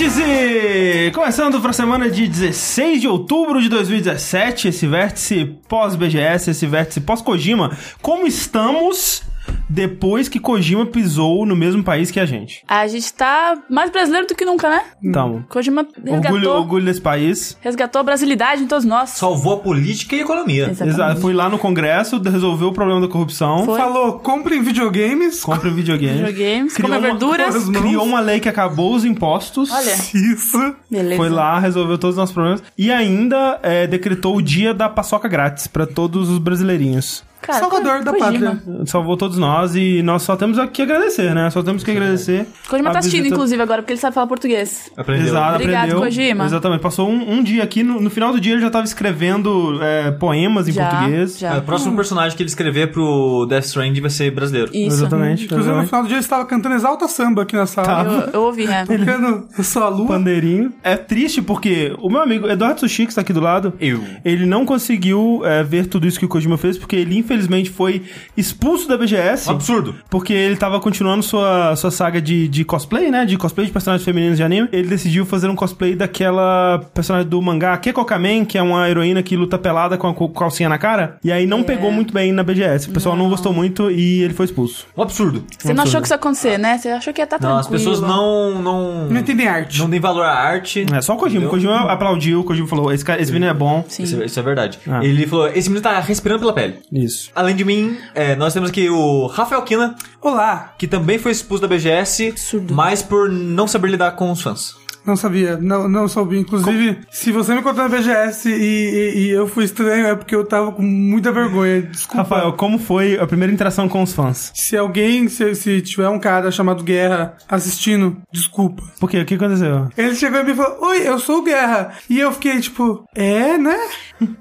Vértice! Começando para a semana de 16 de outubro de 2017, esse vértice pós-BGS, esse vértice pós-Kojima. Como estamos depois que Kojima pisou no mesmo país que a gente? A gente tá mais brasileiro do que nunca, né? Então, Kojima resgatou, orgulho, orgulho desse país. resgatou a brasilidade em todos nós. Salvou a política e a economia. Exatamente. Exato, fui lá no Congresso, resolveu o problema da corrupção, Foi. Falou, comprem videogames. compra um videogame. Videogames, Criou uma- verduras. Criou uma lei que acabou os impostos. Olha, Isso. beleza. Foi lá, resolveu todos os nossos problemas. E ainda é, decretou o dia da paçoca grátis pra todos os brasileirinhos. Cara, Salvador da Kojima. pátria. Salvou todos nós e nós só temos aqui agradecer, né? Só temos que agradecer. Kojima tá assistindo, visita- inclusive, agora, porque ele sabe falar português. Aprendeu. Exato, Obrigado, aprendeu. Kojima. Exatamente. Passou um, um dia aqui, no, no final do dia ele já tava escrevendo é, poemas em Já, português. já. É, O próximo personagem que ele escrever pro Death Stranding vai ser brasileiro. Isso. Exatamente. Inclusive, no final do dia, ele estava cantando exalta samba aqui na sala. Tá. Eu, eu ouvi, né? Tocando Eu Sou a Lua. Pandeirinho. É triste porque o meu amigo Eduardo Sushi, que está aqui do lado, Eu. ele não conseguiu é, ver tudo isso que o Kojima fez, porque ele infelizmente foi expulso da BGS. Um absurdo. Porque ele tava continuando sua, sua saga de, de cosplay, né? De cosplay de personagens femininos de anime. Ele decidiu fazer um cosplay daquela personagem do mangá Keiko Kamen, que é uma heroína que luta pelada com a calcinha na cara. E aí não pegou muito bem na BGS. O pessoal não. gostou muito e ele foi expulso. Um absurdo. Você não achou que isso ia acontecer, né? Você achou que ia estar Não, tranquilo. as pessoas não. Não, Não entendem arte. não deem valor à arte. É só o Kojima. O? Kojima aplaudiu, o Kojima falou: esse, cara, esse menino é bom. Sim. Isso, é- isso é verdade. Ah. Ele falou: esse menino tá respirando pela pele. Isso. Além de mim, é, nós temos aqui o Rafael Kina, Olá. que também foi expulso da BGS, Absurdo. mas por não saber lidar com os fãs. Não sabia, não, não soube. Inclusive, se você me encontrou na BGS e, e- e eu fui estranho, é porque eu tava com muita vergonha. Desculpa. Rafael, como foi a primeira interação com os fãs? Se alguém, se, se tiver um cara chamado Guerra assistindo, desculpa. Por quê? O que aconteceu? Ele chegou em mim e falou: Oi, eu sou o Guerra. E eu fiquei tipo, é, né?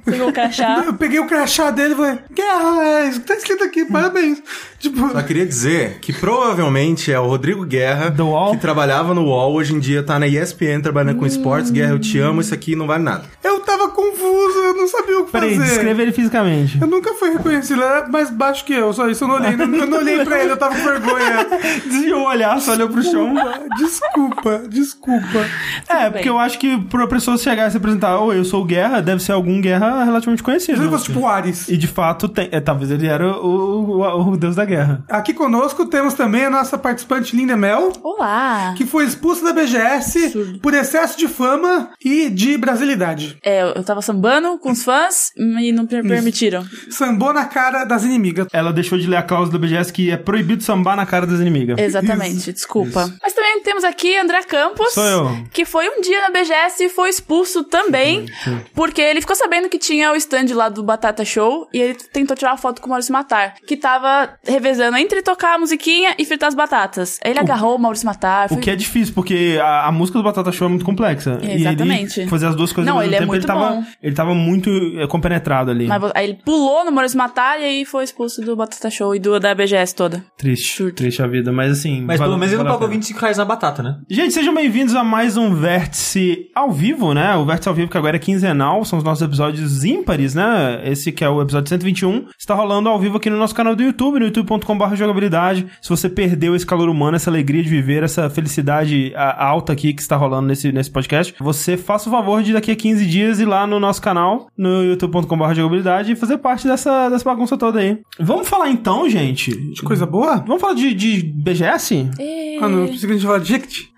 Pegou o crachá. Eu peguei o crachá dele e falei: Guerra, é isso que tá escrito aqui, parabéns. Tipo, Só queria dizer que provavelmente é o Rodrigo Guerra, Do UOL? que trabalhava no UOL, hoje em dia tá na ESPN trabalhando com esportes. Guerra, eu te amo, isso aqui não vale nada. eu tava confuso, eu não sabia o que Peraí, fazer. descreva ele fisicamente. Eu nunca fui reconhecido, ele era mais baixo que eu, só isso. Eu não olhei, eu não olhei pra ele, eu tava com vergonha. Desviou o olhar, só olhou pro chão. Desculpa, desculpa. É, bem. porque eu acho que pra pessoa chegar e se apresentar, oi, eu sou Guerra, deve ser algum Guerra relativamente conhecido. ele fosse tipo Ares. E de fato, tem, é, talvez ele era o, o, o deus da guerra. Aqui conosco temos também a nossa participante Linda Mel, Olá. que foi expulsa da BGS por excesso de fama e de brasilidade. É, eu tava sambando com os fãs e não per- permitiram. Sambou na cara das inimigas. Ela deixou de ler a cláusula da BGS que é proibido sambar na cara das inimigas. Exatamente, desculpa. Mas também temos aqui André Campos, Sou eu. que foi um dia na BGS e foi expulso também, porque ele ficou sabendo que tinha o stand lá do Batata Show e ele tentou tirar uma foto com o Maurício Matar, que tava revezando entre tocar a musiquinha e fritar as batatas. Aí ele agarrou o Maurício Matar. O foi- que é difícil, porque a, a música do Batata Show é muito complexa. Exatamente. E ele fazer as duas coisas Não, ao mesmo ele é tempo, muito ele tava, bom. ele tava muito é, compenetrado ali. Mas aí ele pulou no Maurício Matar e aí foi expulso do Batata Show e do, da BGS toda. Triste, Surto. triste a vida, mas assim... Mas vale- pelo menos ele não pagou pena. 25 reais na batata, né? Gente, sejam bem-vindos a mais um Vértice ao vivo, né? O Vértice ao vivo que agora é quinzenal, são os nossos episódios ímpares, né? Esse que é o episódio 121, está rolando ao vivo aqui no nosso canal do YouTube, no youtube.com.br jogabilidade. Se você perdeu esse calor humano, essa alegria de viver, essa felicidade alta aqui que está rolando nesse, nesse podcast, você faça o favor de daqui a 15 dias ir lá no nosso canal, no youtube.com.br jogabilidade e fazer parte dessa, dessa bagunça toda aí. Vamos falar então, gente. Coisa boa? Vamos falar de, de BGS? E... Ah, não, pensei que a gente falava de Jict.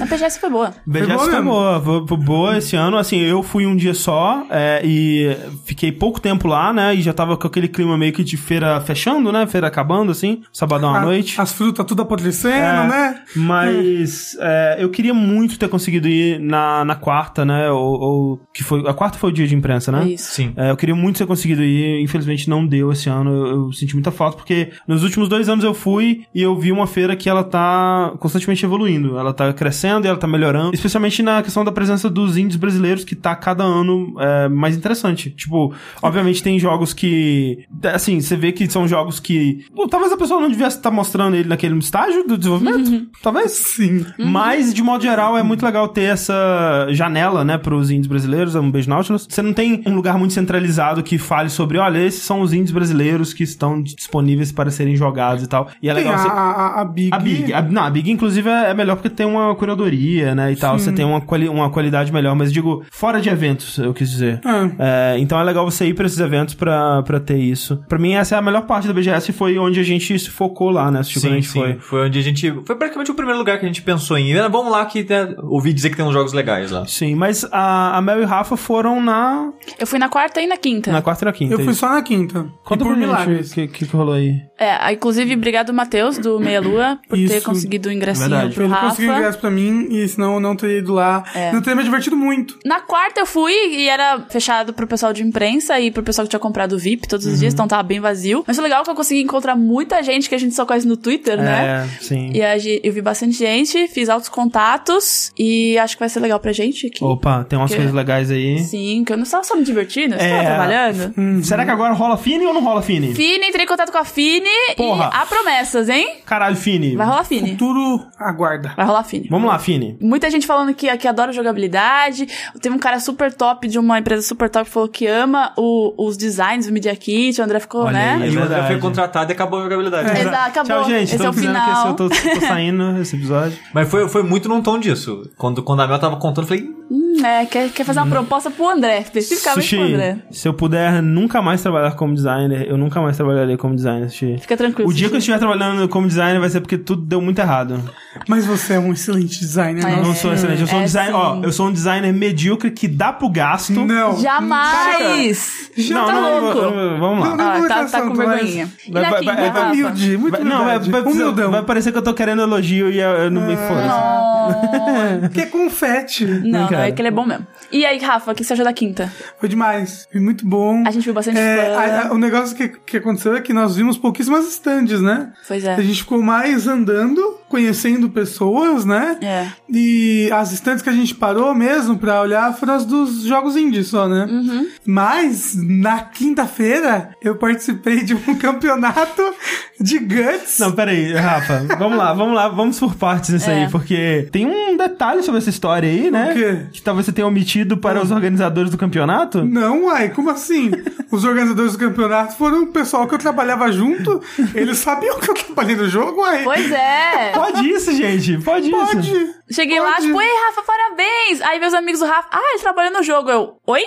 A BGS foi boa. BGS foi mesmo? boa, foi, foi boa esse ano. Assim, eu fui um dia só é, e fiquei pouco tempo lá, né? E já tava com aquele clima meio que de feira fechando, né? Feira acabando, assim, sabadão à A- noite. As frutas tudo apodrecendo, É, né? Mas é, eu queria muito ter conseguido ir na, na quarta, né? Ou, ou- que foi a quarta foi o dia de imprensa, né? Isso. Sim. É, eu queria muito ter conseguido ir, infelizmente não deu esse ano. Eu, eu senti muita falta, porque nos últimos dois anos eu fui e eu vi uma feira que ela tá constantemente evoluindo. Ela tá crescendo e ela tá melhorando. Especialmente na questão da presença dos índios brasileiros, que tá cada ano é, mais interessante. Tipo, obviamente tem jogos que. Assim, você vê que são jogos que. pô, talvez a pessoa não devesse estar mostrando ele naquele estágio do desenvolvimento. Talvez. Sim. Mas, de modo geral, é muito legal ter essa janela, né, pros índios brasileiros. Um beijo Nautilus. Você não tem um lugar muito centralizado que fale sobre, olha, esses são os índios brasileiros que estão disponíveis para serem jogados e tal. E é Tem legal a, você... a, a Big. A Big, a, não, a Big inclusive narrativa é melhor porque tem uma curadoria, né, e tal. Você tem uma, quali uma qualidade melhor, mas digo, fora de eventos, eu quis dizer. É. É, então é legal você ir pra esses eventos pra, pra ter isso. Pra mim, essa é a melhor parte da BGS, foi onde a gente se focou lá, né? Assistiu quando a Sim, gente sim. foi. Foi onde a gente. Foi praticamente o primeiro lugar que a gente pensou em ir. Vamos lá que né, ouvi dizer que tem uns jogos legais lá. Sim, mas a, a Mel e o Rafa foram na, Eu fui na quarta e na quinta. na quarta e na quinta. Eu fui só na quinta. Conta e por milagres. o que, rolou aí. É, inclusive, obrigado, Matheus, do Meia Lua, por ter Isso. conseguido o ingressinho Verdade. pro Ele Rafa. conseguiu ingresso pra mim, e senão eu não teria ido lá. É. Não teria me divertido muito. Na quarta eu fui e era fechado pro pessoal de imprensa e pro pessoal que tinha comprado o VIP todos os Uhum. dias, então tava bem vazio. Mas foi legal que eu consegui encontrar muita gente que a gente só conhece no Twitter, né? É, sim. E eu vi bastante gente, fiz altos contatos e acho que vai ser legal pra gente aqui. Opa, tem umas Que- coisas legais aí. Sim, que eu não estava só me divertindo, eu É. estava trabalhando. Hum, Será que agora rola Fini ou não rola Fini? Fini, entrei em contato com a Fini Porra. e há promessas, hein? Caralho, Fini. Vai rolar Fini. Futuro aguarda. Vai rolar Fini. Vamos lá, Fini. Muita gente falando que, que adora jogabilidade. Teve um cara super top de uma empresa super top que falou que ama o- os designs do Media Kit. O André ficou, Olha né? aí. É e o André foi contratado e acabou a jogabilidade. Exato, acabou. Tchau, gente. Esse é o final. eu tô, tô saindo esse episódio. Mas foi, foi muito num tom disso. Quando, quando a Mel tava contando, eu falei. Hum, é, quer, quer fazer uma proposta pro André, especificamente Sushi, pro André. se eu puder nunca mais trabalhar como designer, eu nunca mais trabalharia como designer, Sushi. Fica tranquilo. O dia Sushi. que eu estiver trabalhando como designer vai ser porque tudo deu muito errado. Mas você é um excelente designer, É. Eu não? não sou excelente, eu sou um É, designer, ó, eu sou um designer medíocre que dá pro gasto. Não. Jamais! Não, tá não, não, louco. não, vamos lá. Não, não. Ah, tá, entrar tá com vergonhinha. Vai- vai- quinta, vai- Rafa? Humilde, muito Vai, não, vai, vai, Humildão. vai parecer que eu tô querendo elogio e eu, eu não me foda. Não, Que é confete. não, não, é que ele é bom mesmo. E aí, Rafa, o que você achou da quinta? Foi demais. Foi muito bom. A gente viu bastante É, fã. a- a- o negócio que, que aconteceu é que nós vimos pouquíssimas stands, né? Pois é. A gente ficou mais andando, conhecendo pessoas, né? É. E as stands que a gente parou mesmo pra olhar foram as dos jogos indies só, né? Uhum. Mas, na quinta-feira, eu participei de um campeonato de Guts. Não, peraí, Rafa, vamos lá, vamos lá, vamos por partes nisso É. aí, porque tem um detalhe sobre essa história aí, né? quê? Que talvez você tenha omitido para os organizadores do campeonato. Não, uai, como assim? Os organizadores do campeonato foram o pessoal que eu trabalhava junto. Eles sabiam que eu trabalhei no jogo, uai. Pois é. Pode isso, gente, pode, isso. Pode. Cheguei lá, Pode. tipo, ei, Rafa, parabéns! Aí meus amigos do Rafa, ah, ele trabalhou no jogo. Eu, oi?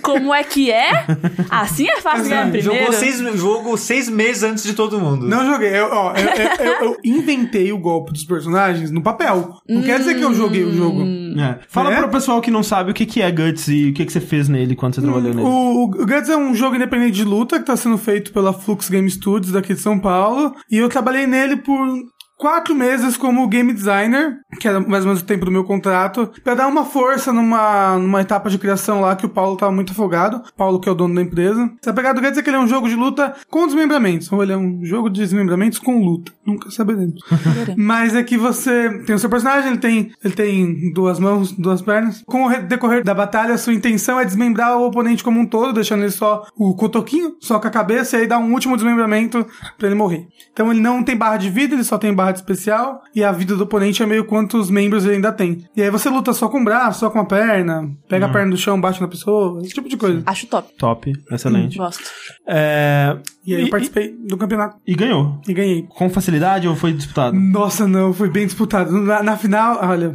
Como é que é? Assim é fácil ganhar primeiro. Jogou seis, jogo seis meses antes de todo mundo. Não joguei. Eu, ó, eu, eu- eu- eu inventei o golpe dos personagens no papel. Não quer dizer que eu joguei o jogo. É. Fala É? pro pessoal que não sabe o que, que é Guts e o que, que você fez nele quando você trabalhou nele. O, o Guts é um jogo independente de luta que tá sendo feito pela Flux Game Studios daqui de São Paulo. E eu trabalhei nele por quatro meses como game designer, que era mais ou menos o tempo do meu contrato, pra dar uma força numa, numa etapa de criação lá que o Paulo tava muito afogado. Paulo, que é o dono da empresa. A pegada do Guts é que ele é um jogo de luta com desmembramentos. Ou ele é um jogo de desmembramentos com luta. Nunca saberemos. Mas é que você tem o seu personagem, ele tem, ele tem duas mãos, duas pernas. Com o re- decorrer da batalha, sua intenção é desmembrar o oponente como um todo, deixando ele só o cotoquinho, só com a cabeça, e aí dá um último desmembramento pra ele morrer. Então ele não tem barra de vida, ele só tem barra de especial, e a vida do oponente é meio quantos membros ele ainda tem. E aí você luta só com o braço, só com a perna, pega a perna do chão, bate na pessoa, esse tipo de coisa. Acho top. Top, excelente. Gosto. É, E aí eu participei do campeonato e ganhou. e ganhei. Com facilidade ou foi disputado? Nossa, não, foi bem disputado. Na, na final, olha,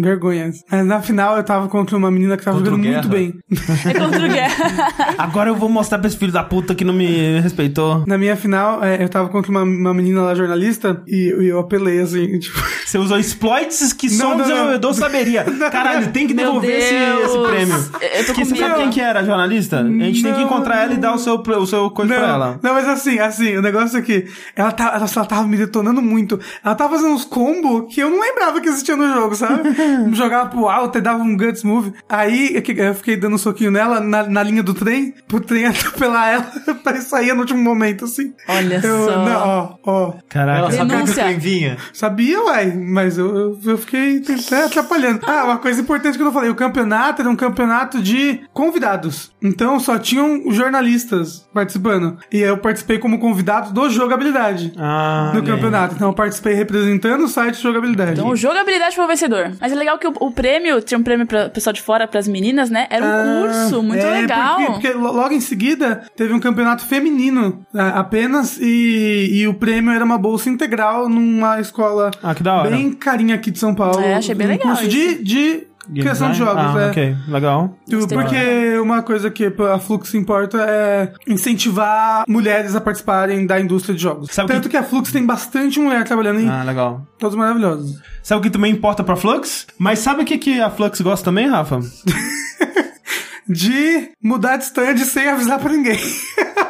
vergonha. Mas Na final eu tava contra uma menina que tava Contra jogando muito bem. É contra o Guerra. Agora eu vou mostrar pra esse filho da puta que não me respeitou. Na minha final, é, eu tava contra uma, uma menina lá, jornalista, e, e eu apelei assim, tipo. Você usou exploits que só Não, um não, desenvolvedor saberia. Caralho, tem que devolver esse, esse prêmio. Eu tô com você sabe quem que era a jornalista? A gente tem que encontrar ela e dar o seu, o seu coisa pra Não, ela. não, mas assim, assim, o negócio é que ela, tá, ela, ela tava me detonando muito. Ela tava fazendo uns combos que eu não lembrava que existia no jogo, sabe? Jogava pro alto e dava um guts move. Aí eu que- eu fiquei dando um soquinho nela na, na linha do trem, pro trem atropelar ela pra sair no último momento, assim. Olha Eu, só. não, ó, ó. Caraca. Denúncia. Vinha. Sabia, uai, mas eu, eu, fiquei até atrapalhando. Ah, uma coisa importante que eu não falei: o campeonato era um campeonato de convidados. Então só tinham jornalistas participando. E eu participei como convidado do jogabilidade. Ah, No olha aí. campeonato. Então eu participei representando o site de jogabilidade. Então, o jogabilidade foi o vencedor. Mas é legal que o, o prêmio, tinha um prêmio pra pessoal de fora, pras meninas, né? Era um Ah, curso muito é, legal. Porque, porque lo- logo em seguida teve um campeonato feminino apenas e, e o prêmio era uma bolsa integral numa escola Ah, que da hora. bem carinha aqui de São Paulo. É, achei bem um legal curso de, de criação de jogos, ah, é. ok. Legal. Gostei Porque uma coisa que a Flux importa é incentivar mulheres a participarem da indústria de jogos. Sabe Tanto que- que... a Flux tem bastante mulher trabalhando em Ah, legal. todos maravilhosos. Sabe o que também importa pra Flux? Mas sabe o que, que a Flux gosta também, Rafa? De mudar de stand sem avisar pra ninguém.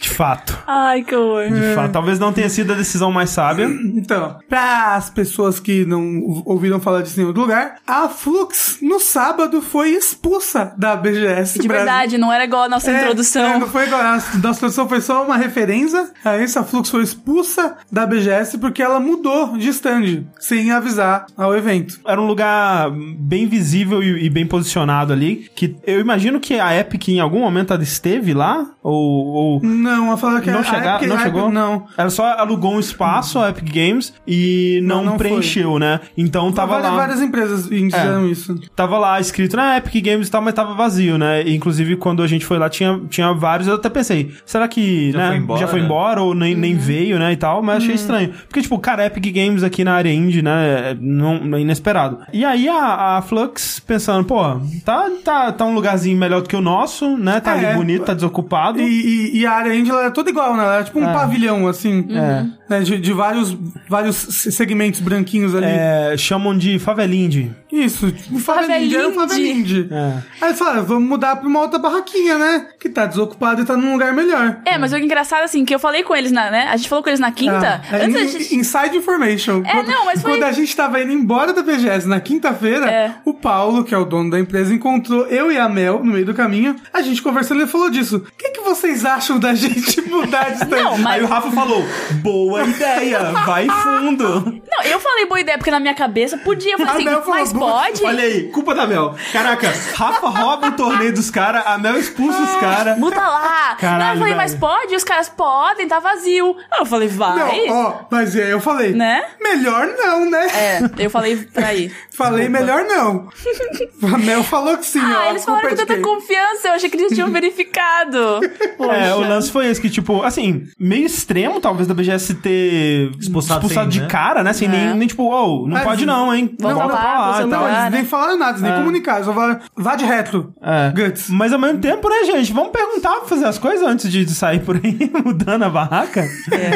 De fato. Ai, que horror. De fato. Talvez não tenha sido a decisão mais sábia. Então, para as pessoas que não ouviram falar disso em outro lugar, a Flux no sábado foi expulsa da BGS. De Brasil. verdade, não era igual a nossa É, introdução. é, não foi igual. A nossa introdução foi só uma referência. A essa Flux foi expulsa da BGS porque ela mudou de stand sem avisar ao evento. Era um lugar bem visível e, e bem posicionado ali. Que eu imagino que a Epic em algum momento ela esteve lá. Ou. ou Não, ela falou que não, a chegar, Epic- não a Epic- chegou? Não. Ela só alugou um espaço, a Epic Games, e não, Não, não preencheu, né? Então tava várias, lá. várias empresas fizeram isso. Tava lá escrito na Epic Games e tal, mas tava vazio, né? E, inclusive, quando a gente foi lá, tinha, tinha vários. Eu até pensei, será que Já né, foi embora, já foi né? embora ou nem, nem veio, né? E tal, mas achei estranho. Porque, tipo, cara, Epic Games aqui na área indie, né? É, não, é inesperado. E aí a, a Flux pensando, pô, tá, tá, tá um lugarzinho melhor do que o nosso, né? Tá É. ali bonito, tá desocupado. E, e- e a área indie ela é toda igual, né? Ela é tipo um É. pavilhão, assim. É. né? De, de vários, vários se- segmentos branquinhos ali. É, chamam de favelinde. Isso, tipo, favelinde. Era um Favelinde. É. Aí falaram, vamos mudar pra uma outra barraquinha, né? Que tá desocupado e tá num lugar melhor. É, mas o engraçado, assim, que eu falei com eles na, né? A gente falou com eles na quinta. Ah, é antes da in- gente... Inside information. É, não, mas foi- Quando a gente tava indo embora da BGS na quinta-feira, É. o Paulo, que é o dono da empresa, encontrou eu e a Mel no meio do caminho. A gente conversando, ele falou disso. O que, que vocês acham da gente mudar de stand? Não, mas- Aí o Rafa falou, boa ideia, vai fundo. Não, eu falei boa ideia, porque na minha cabeça podia. Eu falei A assim, Mel falou, mas boa- pode? Olha aí, culpa da Mel. Caraca, Rafa rouba o torneio dos caras, a Mel expulsa os caras. Muda lá. Caralho, Não, eu falei, mas velho. pode? Os caras podem, tá vazio. Aí eu falei, vai. Não, ó, mas aí eu falei, Né? melhor não, né? É, eu falei pra ir. Falei, melhor não. A Mel falou que sim, ó. Ah, eles falaram com é tanta quem? confiança, eu achei que eles tinham verificado. Poxa. É, o lance foi esse, que, tipo, assim, meio extremo, talvez, da BGS ter Expulsado sem, de né? cara, né? Sem É. nem, nem, tipo, oh, não Mas- pode não, hein? Volta Volta lá, pra lá você e não tal. Não, eles nem falaram nada, eles nem comunicaram, só falaram, vá de retro. É. Guts. Mas ao mesmo tempo, né, gente? Vamos perguntar pra fazer as coisas antes de de sair por aí mudando a barraca.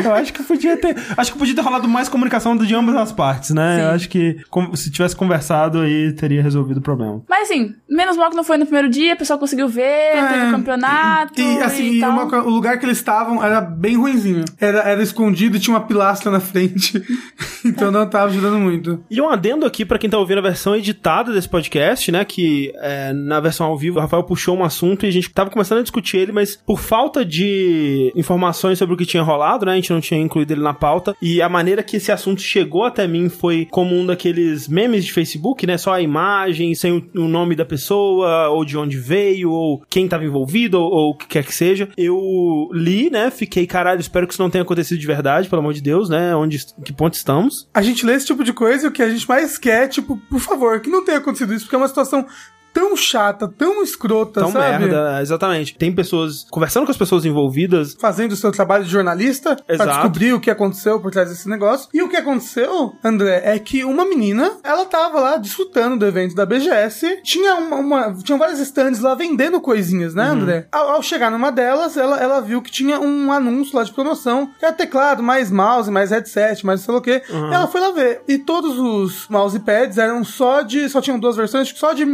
Eu acho que podia ter. Acho que podia ter rolado mais comunicação de ambas as partes, né? Sim. Eu acho que se tivesse conversado aí, teria resolvido o problema. Mas assim, menos mal que não foi no primeiro dia, o pessoal conseguiu ver, teve o campeonato. É. E assim, e e o lugar que eles estavam era bem ruinzinho. Era, era escondido e tinha uma pilastra na frente. então não tava ajudando muito. E um adendo aqui pra quem tá ouvindo a versão editada desse podcast, né? Que é, na versão ao vivo o Rafael puxou um assunto e a gente tava começando a discutir ele, mas por falta de informações sobre o que tinha rolado, né? A gente não tinha incluído ele na pauta. E a maneira que esse assunto chegou até mim foi como um daqueles memes de Facebook, né? Só a imagem, sem o, o nome da pessoa, ou de onde veio, ou quem tava envolvido, ou, ou o que quer que seja. Eu li, né? Fiquei, caralho, espero que isso não tenha acontecido de verdade, pelo amor de Deus, né? Onde, que ponto estamos? A gente lê esse tipo de coisa e o que a gente mais quer é, tipo, por favor, que não tenha acontecido isso, porque é uma situação tão chata, tão escrota, Tão sabe? merda, exatamente. Tem pessoas, conversando com as pessoas envolvidas, Fazendo o seu trabalho de jornalista pra Exato. descobrir o que aconteceu por trás desse negócio. E o que aconteceu, André, é que uma menina, ela tava lá desfrutando do evento da BGS. Tinha uma, uma- tinham vários stands lá vendendo coisinhas, né, André? Ao, ao chegar numa delas, ela, ela viu que tinha um anúncio lá de promoção, que era teclado, mais mouse, mais headset, mais sei lá o quê. Ela foi lá ver. E todos os mousepads eram só de. Só tinham duas versões, só de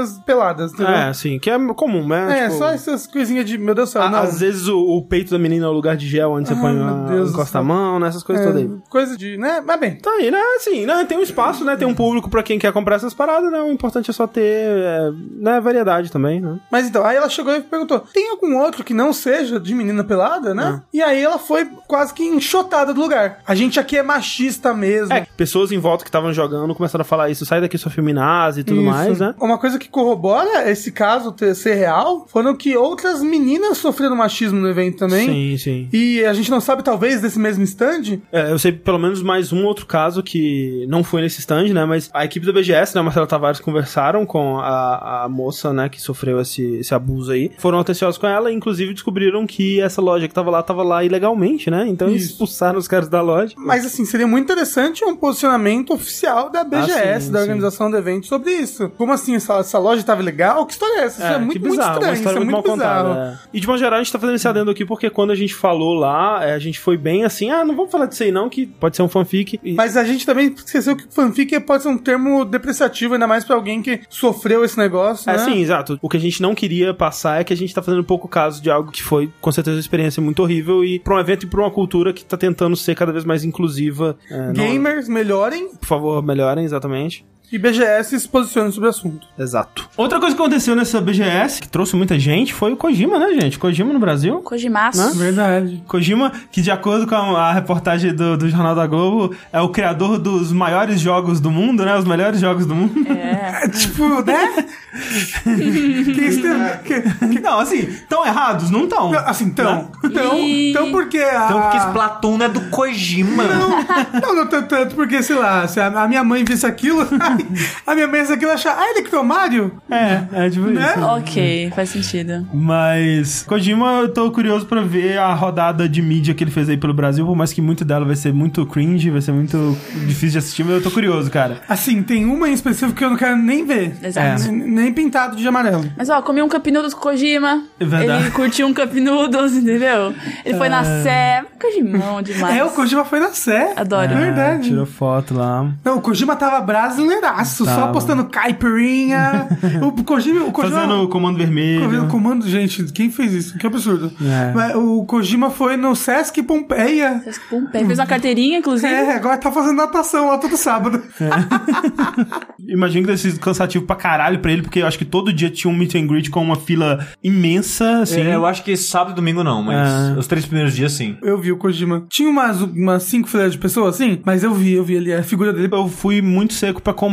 meninas peladas, entendeu? é, assim, que é comum, né? É, Tipo, só essas coisinhas de. Meu Deus do céu, a- não. Às vezes o, o peito da menina é o lugar de gel onde você Ah, põe meu a, Deus do encosta a mão, né? Essas coisas É, todas aí. Coisa de, né? Mas bem. Tá aí, né? Assim, né? Tem um espaço, né? Tem um público pra quem quer comprar essas paradas, né? O importante é só ter, é, né? Variedade também, né? Mas então, aí ela chegou e perguntou: tem algum outro que não seja de menina pelada, né? E aí ela foi quase que enxotada do lugar. A gente aqui é machista mesmo. É, pessoas em volta que estavam jogando começaram a falar isso, sai daqui sua feminazi e tudo Isso. mais, né? Uma coisa que corrobora esse caso ter, ser real foram que outras meninas sofreram machismo no evento também. Sim, sim. E a gente não sabe, talvez, desse mesmo stand. É, eu sei pelo menos mais um outro caso que não foi nesse stand, né? Mas a equipe da BGS, né, Marcela Tavares, conversaram com a, a moça, né, que sofreu esse, esse abuso aí. Foram atenciosos com ela e, inclusive, descobriram que essa loja que tava lá, tava lá ilegalmente, né? Então eles Isso. expulsaram os caras da loja. Mas, assim, seria muito interessante um posicionamento oficial da BGS, Ah, sim, da sim. organização do evento, sobre isso. Como assim, essa, essa loja estava legal? Que história é essa? Isso é, muito, que muito bizarro, estranho. uma história isso é muito, muito mal bizarro. contada. é. E de uma geral, a gente tá fazendo esse adendo aqui porque quando a gente falou lá, é, a gente foi bem assim, ah, não vamos falar disso aí não, que pode ser um fanfic. E- Mas a gente também esqueceu que fanfic pode ser um termo depreciativo, ainda mais pra alguém que sofreu esse negócio, É, né? sim, exato. O que a gente não queria passar é que a gente tá fazendo pouco caso de algo que foi, com certeza, uma experiência muito horrível e pra um evento e pra uma cultura que tá tentando ser cada vez mais inclusiva. É, não- Gamers melhorem Por favor, melhorem, exatamente. E BGS se posicionem sobre o assunto. Exato. Outra coisa que aconteceu nessa BGS, que trouxe muita gente, foi o Kojima, né, gente? Kojima no Brasil. Kojimaço. Verdade. Kojima, que de acordo com a, a reportagem do, do Jornal da Globo, é o criador dos maiores jogos do mundo, né? Os melhores jogos do mundo. É. É tipo, né? que isso tem- que- Não, assim, tão errados? Não tão. não, assim, então. Então, Ih. então porque a. Então, porque Splatoon não é do Kojima. Não, não tanto, tanto porque, sei lá, se a, a minha mãe visse aquilo, a minha mãe aquilo e achar, ah, ele criou Mario? É, é tipo Né? isso. Ok, faz sentido. Mas, Kojima, eu tô curioso pra ver a rodada de mídia que ele fez aí pelo Brasil, por mais que muito dela vai ser muito cringe, vai ser muito difícil de assistir, mas eu tô curioso, cara. Assim, tem uma em específico que eu não quero nem ver. Exato. N- Nem pintado de amarelo. Mas ó, comi um Cup Noodles com Kojima. É verdade. Ele curtiu um Cup Noodles, entendeu? Ele foi na Sé. Kojimão demais. É, o Kojima foi na Sé. Adoro. É verdade. Tirou foto lá. Não, o Kojima tava brasileiraço, só Tava. postando caipirinha. o Kojima. O Kojima Fazendo o comando O vermelho. comando, gente, quem fez isso? Que absurdo. É. Mas o Kojima foi no Sesc Pompeia. Pum, Fez uma carteirinha, inclusive. É, agora tá fazendo natação lá todo sábado. Imagino que deve ser cansativo pra caralho pra ele, porque eu acho que todo dia tinha um meet and greet com uma fila imensa, assim. É, eu acho que sábado e domingo não, mas É. os três primeiros dias sim. Eu vi o Kojima. Tinha umas, umas cinco fileiras de pessoas, assim, mas eu vi, eu vi ali a figura dele. Eu fui muito seco pra comprar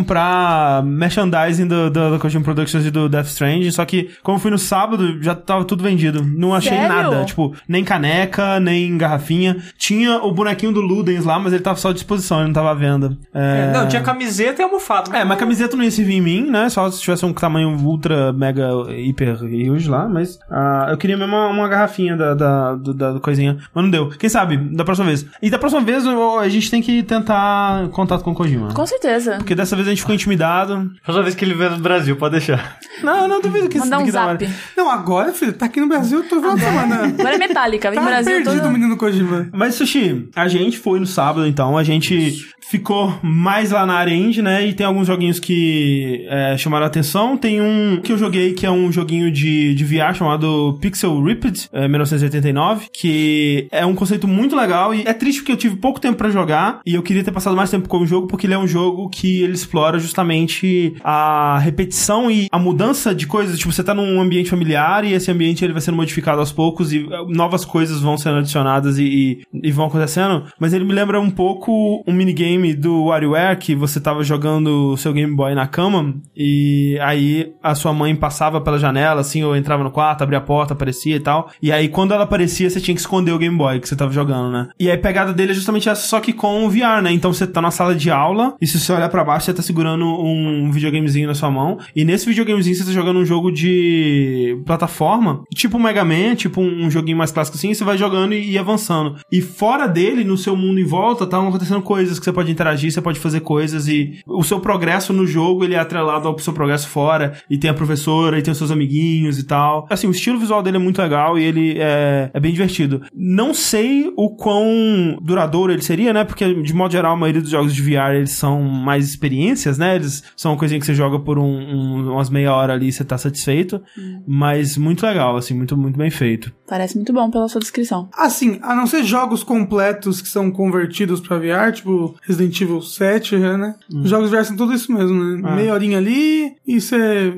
merchandising do, do, do Kojima Productions e do Death Stranding, só que como eu fui no sábado, já tava tudo vendido. Não achei Sério? nada, tipo, nem caneca, nem garrafinha. Tinha o bonequinho do Ludens lá, mas ele tava só à disposição, ele não tava à venda. É, Não, tinha camiseta e almofada. É, mas camiseta não ia servir em mim, né? Só se tivesse um tamanho ultra, mega, hiper huge lá, mas ah, eu queria mesmo uma, uma garrafinha da, da, do- da coisinha, mas não deu. Quem sabe, da próxima vez. E da próxima vez eu- a gente tem que tentar contato com o Kojima. Com certeza. Porque dessa vez a gente ficou intimidado. Próxima vez que ele vier no Brasil, pode deixar. Não, não duvido que Mandar um zap. hora. Não, agora, filho, tá aqui no Brasil todo final de semana. Agora é metálica. Vem Tá no Brasil perdido todo... o menino Kojima. Mas, Sushi, a gente foi no sábado, então, a gente ficou mais lá na indie, né? E tem alguns joguinhos que é, chamaram a atenção. Tem um que eu joguei, que é um joguinho de, de VR chamado Pixel Ripped, é, 1989, que é um conceito muito legal e é triste porque eu tive pouco tempo pra jogar e eu queria ter passado mais tempo com o jogo porque ele é um jogo que ele explora justamente a repetição e a mudança de coisas. Tipo, você tá num ambiente familiar e esse ambiente ele vai sendo modificado aos poucos e eh, novas coisas vão sendo adicionadas e, e, e vão acontecendo. Mas ele me lembra um pouco um minigame do WarioWare que você tava jogando o seu Game Boy na cama e aí a sua mãe passava pela janela, assim, ou entrava no quarto, abria a porta, aparecia e tal. E aí quando ela aparecia, você tinha que esconder o Game Boy que você tava jogando, né? E aí a pegada dele é justamente essa, só que com o VR, né? Então você tá na sala de aula e se você olhar pra baixo, você tá segurando um videogamezinho na sua mão. E nesse videogamezinho você tá jogando um jogo de plataforma, tipo Mega Man, tipo um, joguinho mais clássico assim, e você vai jogando e, e avançando. E fora dele, no seu mundo em volta, tá acontecendo coisas que você pode interagir, você pode fazer coisas e o seu progresso no jogo, ele é atrelado ao seu progresso fora. E tem a professora, e tem os seus amiguinhos e tal. Assim, o estilo visual dele é muito legal e ele é, é bem divertido. Não sei o quão duradouro ele seria, né? Porque, de modo geral, a maioria dos jogos de VR, eles são mais experiências, né? Eles são uma coisinha que você joga por um, um- umas meia hora ali e você tá satisfeito. Mas muito legal, assim, muito, muito bem feito. Parece muito bom pela sua descrição. Assim, a não ser jogos completos que são convertidos pra VR, tipo Resident Evil 7, né? Os jogos VR são tudo isso mesmo, né? Ah. Meia horinha ali e você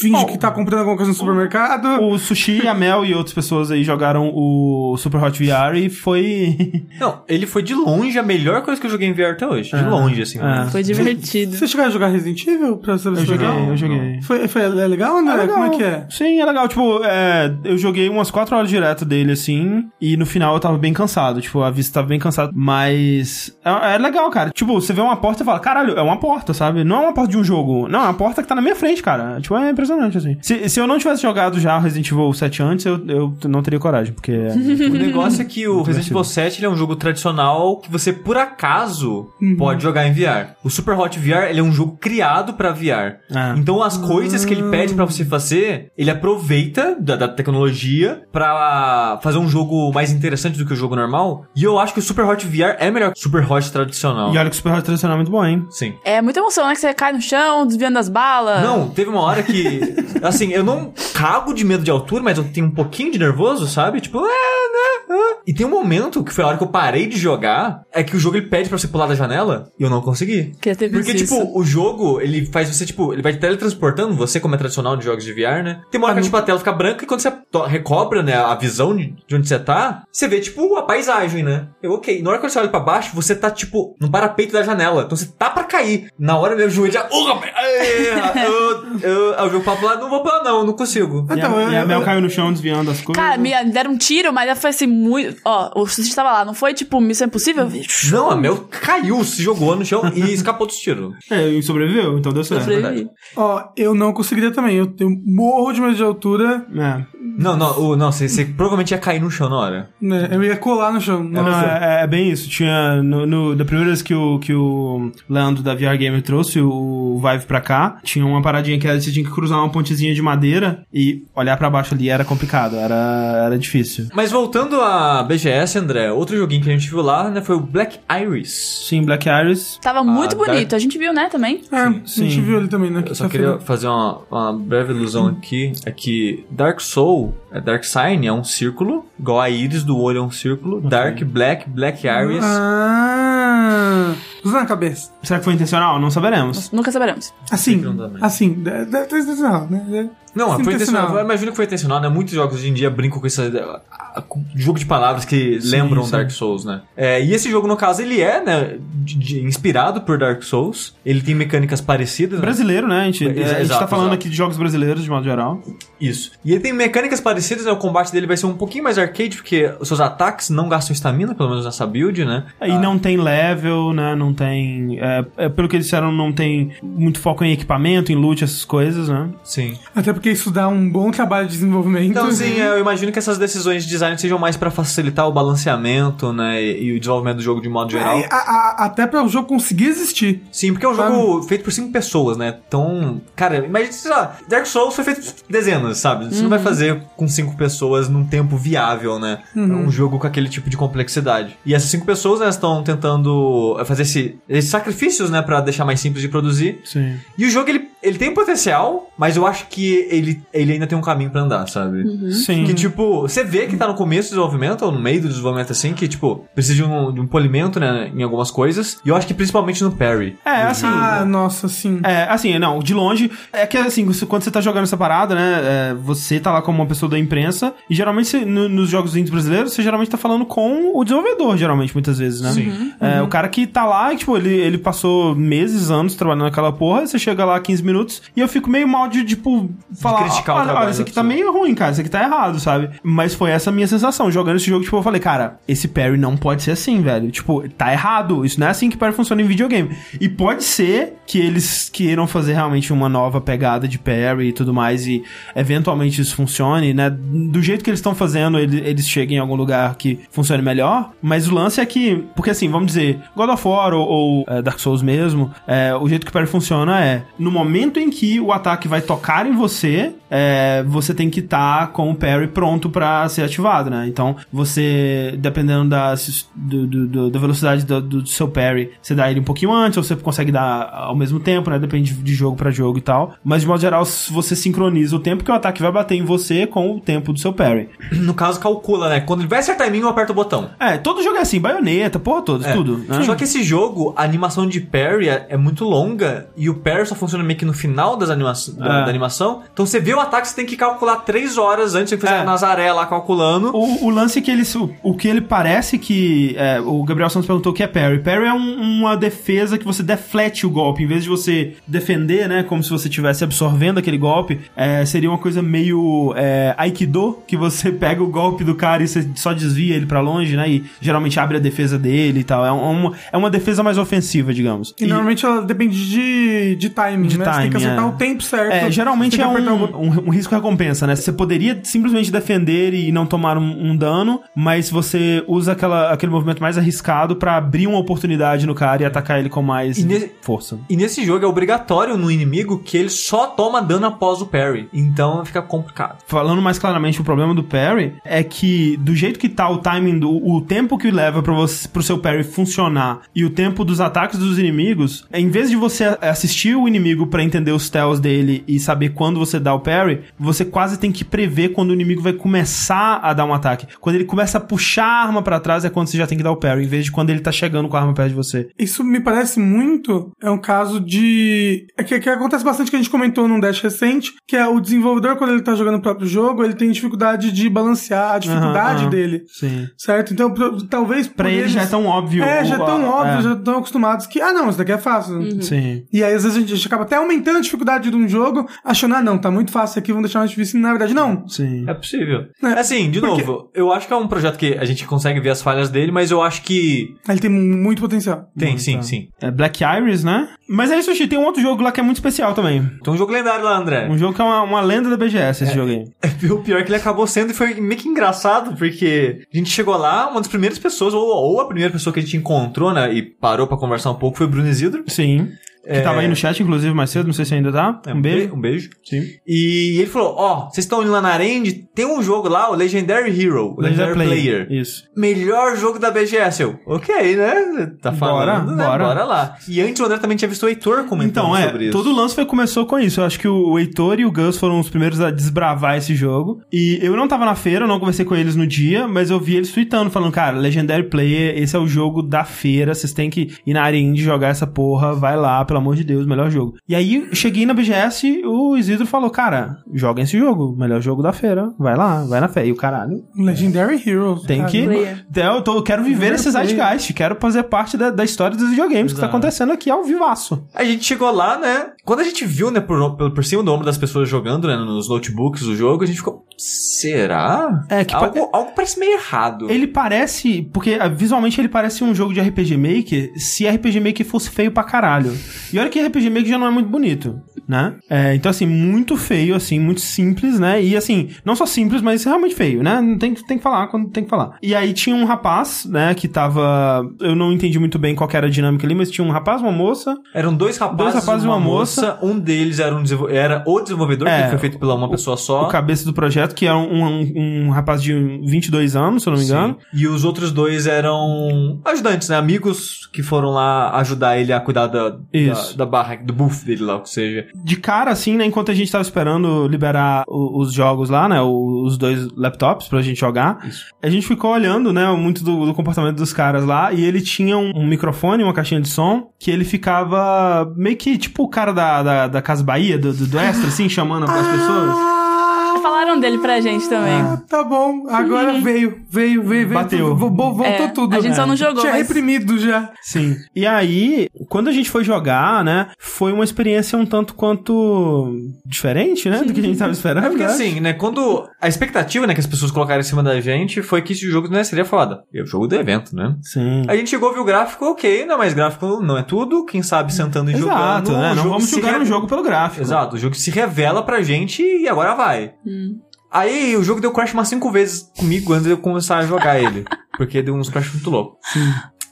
finge que tá comprando alguma coisa no supermercado. O Sushi, a Mel e outras pessoas aí jogaram o Super Hot VR e foi. Não, ele foi de longe a melhor coisa que eu joguei em VR até hoje. De É. longe, assim. É. Foi divertido. Você chegaram a jogar Resident Evil pra saber Eu se joguei, legal? eu joguei. Foi, foi é legal, André? É legal. Como é que é? Sim, é legal. Tipo, é, eu joguei umas 4 horas direto dele, assim, e no final eu tava bem cansado. Tipo, a vista tava bem cansada. Mas é, é legal, cara. Tipo, você vê uma porta e fala, caralho, é uma porta, sabe? Não é uma porta de um jogo. Não, é uma porta que tá na minha frente, cara. Tipo, é impressionante, assim. Se, se eu não tivesse jogado já Resident Evil 7 antes, eu, eu não teria coragem, porque... é- O negócio é que o Resident. Evil 7 ele é um jogo tradicional que você, por acaso, pode jogar em VR. O Super Hot VR ele é um jogo criado pra VR. É. Então as coisas que ele pede pra você fazer, ele aproveita da, da tecnologia pra fazer um jogo mais interessante do que o jogo normal. E eu acho que o Super Hot VR é melhor que o Super Hot tradicional. E olha que o Super Hot tradicional é muito bom, hein? Sim. É muita emoção, né? Que você cai no chão, desviando das balas. Não, teve uma hora que. Assim, eu não cago de medo de altura, mas eu tenho um pouquinho de nervoso, sabe? Tipo, ah, né, ah. E tem um momento que foi a hora que eu parei de jogar, é que o jogo ele pede pra você pular da janela e eu não consegui. Visto Porque, isso. tipo, o jogo, ele faz você, tipo, ele vai te teletransportando, você como é tradicional de jogos de VR, né? Tem uma hora que, tipo, a tela fica branca e quando você recobra, né, a visão de, de onde você tá, você vê, tipo, a paisagem, né? Eu, ok. Na hora que você olha pra baixo, você tá, tipo, no parapeito da janela. Então você tá pra cair. Na hora meu joelho já... Oh, rapaz, eu, eu, aí o jogo fala pra lá, não vou pular não, não consigo. E a, Então, eu- e a Mel eu- caiu no chão desviando as coisas. Cara, me deram um tiro, mas foi assim, muito. Ó, o sushi tava lá, não foi tipo Missão Impossível? Eu Não, a Mel caiu, se jogou no chão e escapou dos tiros. É, e sobreviveu, então deu certo. Ó, eu não conseguiria também. Eu tenho morro de medo de altura. É. Não, não, o- não, você, você provavelmente ia cair no chão na hora. Né? Eu ia colar no chão. Não, Nossa. é, é bem isso. Tinha. No, no- da primeira vez que o, que o Leandro da VR Gamer trouxe o Vive pra cá, tinha uma paradinha que era, você tinha que cruzar uma pontezinha de madeira e olhar pra baixo ali era complicado, era, era difícil. Mas voltando à BGS, André, outro joguinho que a gente viu lá, né, foi o Black Iris. Sim, Black Iris. Tava muito Dark- bonito. A gente viu, né, também. É, a sim. gente viu ele também, né? Eu só queria fazer uma, uma breve ilusão aqui. É que Dark É Dark Sign, é um círculo, igual a íris do olho é um círculo. Dark, Black, Black Iris. Ah, usa na cabeça. Será que foi intencional? Não saberemos. Nunca saberemos. Assim, assim, deve ter intencional, né? Não, foi intencional. intencional. Eu imagino que foi intencional, né? Muitos jogos hoje em dia brincam com esse com jogo de palavras que Sim, lembram sim. Dark Souls, né? É, e esse jogo, no caso, ele é, né, de- de- inspirado por Dark Souls. Ele tem mecânicas parecidas. né? Brasileiro, né? A gente, Exa- a gente tá exato, falando exato. aqui de jogos brasileiros, de modo geral. Isso. E ele tem mecânicas parecidas, né? O combate dele vai ser um pouquinho mais arcade, porque os seus ataques não gastam estamina, pelo menos nessa build, né? E não tem level, né? Não tem. é, é, pelo que eles disseram, não tem muito foco em equipamento, em loot, essas coisas, né? Sim. Até porque isso dá um bom trabalho de desenvolvimento. Então, sim, eu imagino que essas decisões de design sejam mais pra facilitar o balanceamento, né? E, e o desenvolvimento do jogo de modo geral. É, a- a- até para o jogo conseguir existir. Sim, porque é um jogo feito por cinco pessoas, né? Então, cara, imagina, sei lá, Dark Souls foi feito por dezenas, sabe? Você não vai fazer com cinco pessoas num tempo viável, né? É um jogo com aquele tipo de complexidade. E essas cinco pessoas, né, estão tentando fazer esse, esses sacrifícios, né, pra deixar mais simples de produzir. Sim. E o jogo, ele, ele tem potencial, mas eu acho que ele, ele ainda tem um caminho pra andar, sabe? Sim. Que, tipo, você vê que tá no começo do desenvolvimento, ou no meio do desenvolvimento, assim, que, tipo, precisa de um, de um polimento, né, em algumas coisas. E eu acho que principalmente no parry. É, assim. Ah, nossa, sim. É, assim, não, de longe, é que assim, quando você tá jogando essa parada, né, é, você tá lá como uma pessoa da imprensa, e geralmente você- no- nos jogos indies brasileiros, você geralmente tá falando com o desenvolvedor, geralmente, muitas vezes, né? Sim. É, O cara que tá lá, e, tipo, ele, ele passou meses, anos trabalhando naquela porra, você chega lá 15 minutos, e eu fico meio mal de, tipo, falar, criticar o olha, olha, isso aqui tá pessoa." meio ruim, cara, isso aqui tá errado, sabe? Mas foi essa a minha sensação, jogando esse jogo, tipo, eu falei, cara, esse parry não pode ser assim, velho, tipo, tá errado, isso não é assim que parry funciona em videogame. E pode ser que eles queiram fazer realmente uma nova pegada de parry e tudo mais, e eventualmente isso funcione, né? Do jeito que eles estão fazendo, ele- eles cheguem em algum lugar que funcione melhor, mas o lance é que, porque assim, vamos dizer, God of War ou, ou, é, Dark Souls mesmo, é, o jeito que o parry funciona é, no momento em que o ataque vai tocar em você, é, você tem que estar com o parry pronto pra ser ativado, né? Então, você, dependendo da, do- do- da velocidade do, do seu parry, você dá ele um pouquinho antes, ou você consegue dar ao mesmo tempo, né? Depende de jogo pra jogo e tal. Mas, de modo geral, você sincroniza o tempo que o ataque vai bater em você com o tempo do seu parry. No caso, calcula, né? Quando ele vai acertar em mim, eu aperto o botão. É, todo jogo é assim, baioneta, porra toda, É. tudo. Né? Só que esse jogo, a animação de parry é, é muito longa e o parry só funciona meio que no final das anima da, É. da animação. Então você vê o ataque, você tem que calcular três horas antes, que fazer É. a Nazaré lá calculando. O, o lance é que ele. O, o que ele parece que. é, o Gabriel Santos perguntou o que é parry. Parry é um- uma defesa que você deflete o golpe. Em vez de você defender, né? Como se você estivesse absorvendo aquele golpe. é, seria uma coisa meio. É, Aikido, que você pega o golpe do cara e você só desvia ele pra longe, né? E geralmente abre a defesa dele e tal. É, um- uma, é uma defesa mais ofensiva, digamos. E, normalmente ela depende de, de timing, De né? Tem que acertar é. o tempo certo. É, geralmente é apertar o um, um, um risco-recompensa, né? Você poderia simplesmente defender e não tomar um, um dano, mas você usa aquela, aquele movimento mais arriscado pra abrir uma oportunidade no cara e atacar ele com mais E ne- força. E nesse jogo é obrigatório no inimigo que ele só toma dano após o parry. Então fica complicado. Falando mais claramente, o problema do parry é que, do jeito que tá o timing, do, o tempo que leva pra você, pro seu parry funcionar e o tempo dos ataques dos inimigos, em vez de você assistir o inimigo pra entender os tells dele e saber quando você dá o parry, você quase tem que prever quando o inimigo vai começar a dar um ataque. Quando ele começa a puxar a arma pra trás é quando você já tem que dar o parry, em vez de quando ele tá chegando com a arma perto de você. Isso me parece muito. É um caso de. É que, que acontece bastante que a gente comentou num Dash recente, que é o desenvolvedor, quando ele tá jogando o próprio jogo, ele tem dificuldade de balancear a dificuldade dele. Sim. Certo? Então, pro- talvez. por Pra ele já é tão óbvio. É, já é tão a- óbvio, é. já estão acostumados que, ah, não, isso daqui é fácil. Sim. E aí, às vezes, a gente, a gente acaba até aumentando a dificuldade de um jogo, achando, ah, não, tá muito fácil aqui, vamos deixar mais difícil. Na verdade, não. Sim. É possível. É, assim, de porque- novo, eu acho que é um projeto que a gente consegue ver as falhas dele, mas eu acho que Ele tem muito potencial. tem, Muito, sim, tá. sim. É Black Iris, né? Mas é isso, Xi, tem um outro jogo lá que é muito especial também. Tem um jogo lendário lá, André. Um jogo que é uma, uma lenda da BGS, esse jogo aí. O pior é que ele acabou sendo e foi meio que engraçado, porque a gente chegou lá, uma das primeiras pessoas, ou, ou a primeira pessoa que a gente encontrou, né, e parou pra conversar um pouco foi o Bruno Isidro. Sim. Que É. tava aí no chat, inclusive, mais cedo, não sei se ainda tá. É, um beijo. be- Um beijo. Sim. E ele falou: Ó, vocês estão indo lá na Arend, tem um jogo lá, o Legendary Hero, o Legendary, Player. Isso. Melhor jogo da BGS. Eu, ok, né? Tá falando, Bora, né? bora. Bora lá. E antes o André também tinha visto o Heitor comentando Então, é, sobre isso. todo o lance foi, começou com isso. Eu acho que o Heitor e o Gus foram os primeiros a desbravar esse jogo. E eu não tava na feira, eu não conversei com eles no dia, mas eu vi eles tweetando, falando, cara, Legendary Player, esse é o jogo da feira, vocês têm que ir na indie jogar essa porra, vai lá, pelo amor de Deus, melhor jogo. E aí, cheguei na BGS, o Isidro falou, cara, joga esse jogo, melhor jogo da feira, vai lá, vai na fé. E o caralho, Legendary Heroes. tem cara. que. Então, Eu, tô, eu quero viver esse zeitgeist, quero fazer parte da, da história dos videogames que tá Exato. acontecendo aqui ao vivaço. A gente chegou lá, né? Quando a gente viu, né, por, por, por cima do ombro das pessoas jogando, né, nos notebooks o jogo, a gente ficou. Será? É, que algo, algo parece meio errado. Ele parece. Porque ah, visualmente ele parece um jogo de RPG Maker se RPG Maker fosse feio pra caralho. E olha que RPG Maker já não é muito bonito, né? É, então, assim, muito feio, assim, muito simples, né? E assim, não só simples, mas realmente feio, né? Não tem, tem que falar quando tem que falar. E aí tinha um rapaz, né, que tava. Eu não entendi muito bem qual que era a dinâmica ali, mas tinha um rapaz, uma moça. Eram dois rapazes, Dois rapazes e uma, uma moça. Um deles era, um desenvol- era o desenvolvedor, É, que foi feito pela uma pessoa só. O cabeça do projeto, que era um, um, um rapaz de 22 anos, se eu não me engano. Sim. E os outros dois eram ajudantes, né? Amigos que foram lá ajudar ele a cuidar da, da, da barra, do buff dele lá, ou seja. De cara, assim, né, enquanto a gente tava esperando liberar o- os jogos lá, né, os dois laptops pra gente jogar, a gente ficou olhando, né, muito do, do comportamento dos caras lá, e ele tinha um, um microfone, uma caixinha de som, que ele ficava meio que, tipo, o cara da, da, da Casa Bahia, do, do, do Extra, assim, chamando as pessoas. Falaram dele pra gente também. Ah, tá bom. Agora veio, veio, veio, veio. Bateu. Vo- Voltou É, tudo. a gente só não jogou, Tinha mas- reprimido já. Sim. E aí, quando a gente foi jogar, né, foi uma experiência um tanto quanto diferente, né, do que a gente tava esperando. É porque assim, né? Quando a expectativa, né, que as pessoas colocaram em cima da gente foi que esse jogo né, seria foda. E é o jogo do evento, né? Sim. A gente chegou, viu o gráfico, ok, não, mas gráfico não é tudo. Quem sabe sentando e Exato, jogando. né? Não vamos julgar re- um jogo pelo gráfico. Exato, o jogo se revela pra gente e agora vai. Aí o jogo deu crash umas cinco vezes comigo antes de eu começar a jogar ele. Porque deu uns crash muito loucos.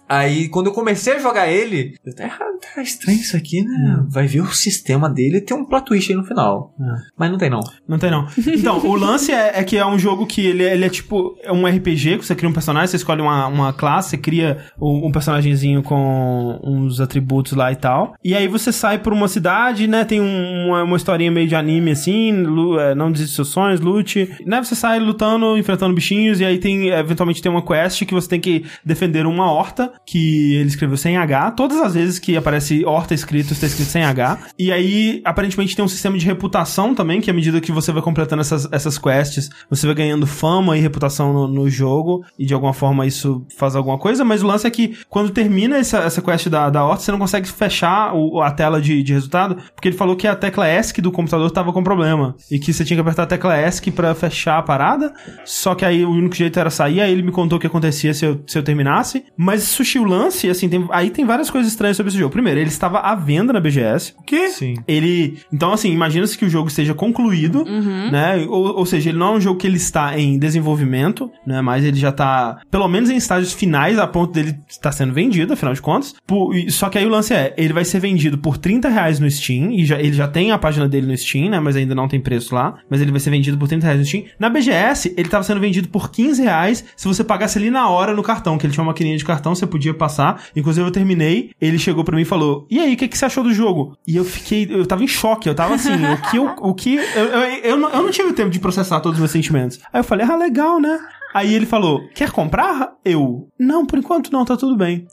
Aí, quando eu comecei a jogar ele, eu, tá, errado, tá estranho isso aqui, né? Vai ver o sistema dele e tem um plot twist aí no final. Mas não tem, não. Não tem, não. Então, o lance é, é que é um jogo que ele, é- ele é tipo. É um RPG, que você cria um personagem, você escolhe uma, uma classe, você cria um, um personagemzinho com uns atributos lá e tal. E aí você sai por uma cidade, né? Tem um- uma, uma historinha meio de anime assim, é, não desiste dos seus sonhos, lute. Né? Você sai lutando, enfrentando bichinhos, e aí tem, eventualmente tem uma quest que você tem que defender uma horta. Que ele escreveu sem H. Todas as vezes que aparece horta escrito, está escrito sem H. E aí, aparentemente, tem um sistema de reputação também, que à medida que você vai completando essas, essas quests, você vai ganhando fama e reputação no, no jogo, e de alguma forma isso faz alguma coisa, mas o lance é que quando termina essa, essa quest da, da horta, você não consegue fechar o- a tela de, de resultado, porque ele falou que a tecla ESC do computador tava com problema, e que você tinha que apertar a tecla ESC pra fechar a parada, só que aí o único jeito era sair, aí ele me contou o que acontecia se eu, se eu terminasse, mas sushi o lance, assim, tem, aí tem várias coisas estranhas sobre esse jogo. Primeiro, ele estava à venda na BGS, O quê? Sim. ele. Então, assim, imagina-se que o jogo esteja concluído, né? Ou, ou seja, ele não é um jogo que ele está em desenvolvimento, né? Mas ele já tá, pelo menos em estágios finais, a ponto dele estar sendo vendido, afinal de contas. Por- e- só que aí o lance é, ele vai ser vendido por 30 reais no Steam, e já, ele já tem a página dele no Steam, né? Mas ainda não tem preço lá. Mas ele vai ser vendido por 30 reais no Steam. Na BGS, ele tava sendo vendido por 15 reais se você pagasse ali na hora no cartão, que ele tinha uma maquininha de cartão, você podia passar. Inclusive, eu terminei, ele chegou pra mim e falou: E aí, o que, que você achou do jogo? E eu fiquei, eu tava em choque, eu tava assim, o que eu. O que, eu, eu, eu, não, eu não tive tempo de processar todos os meus sentimentos. Aí eu falei, ah, legal, né? Aí ele falou, quer comprar? Eu, não, por enquanto não, tá tudo bem.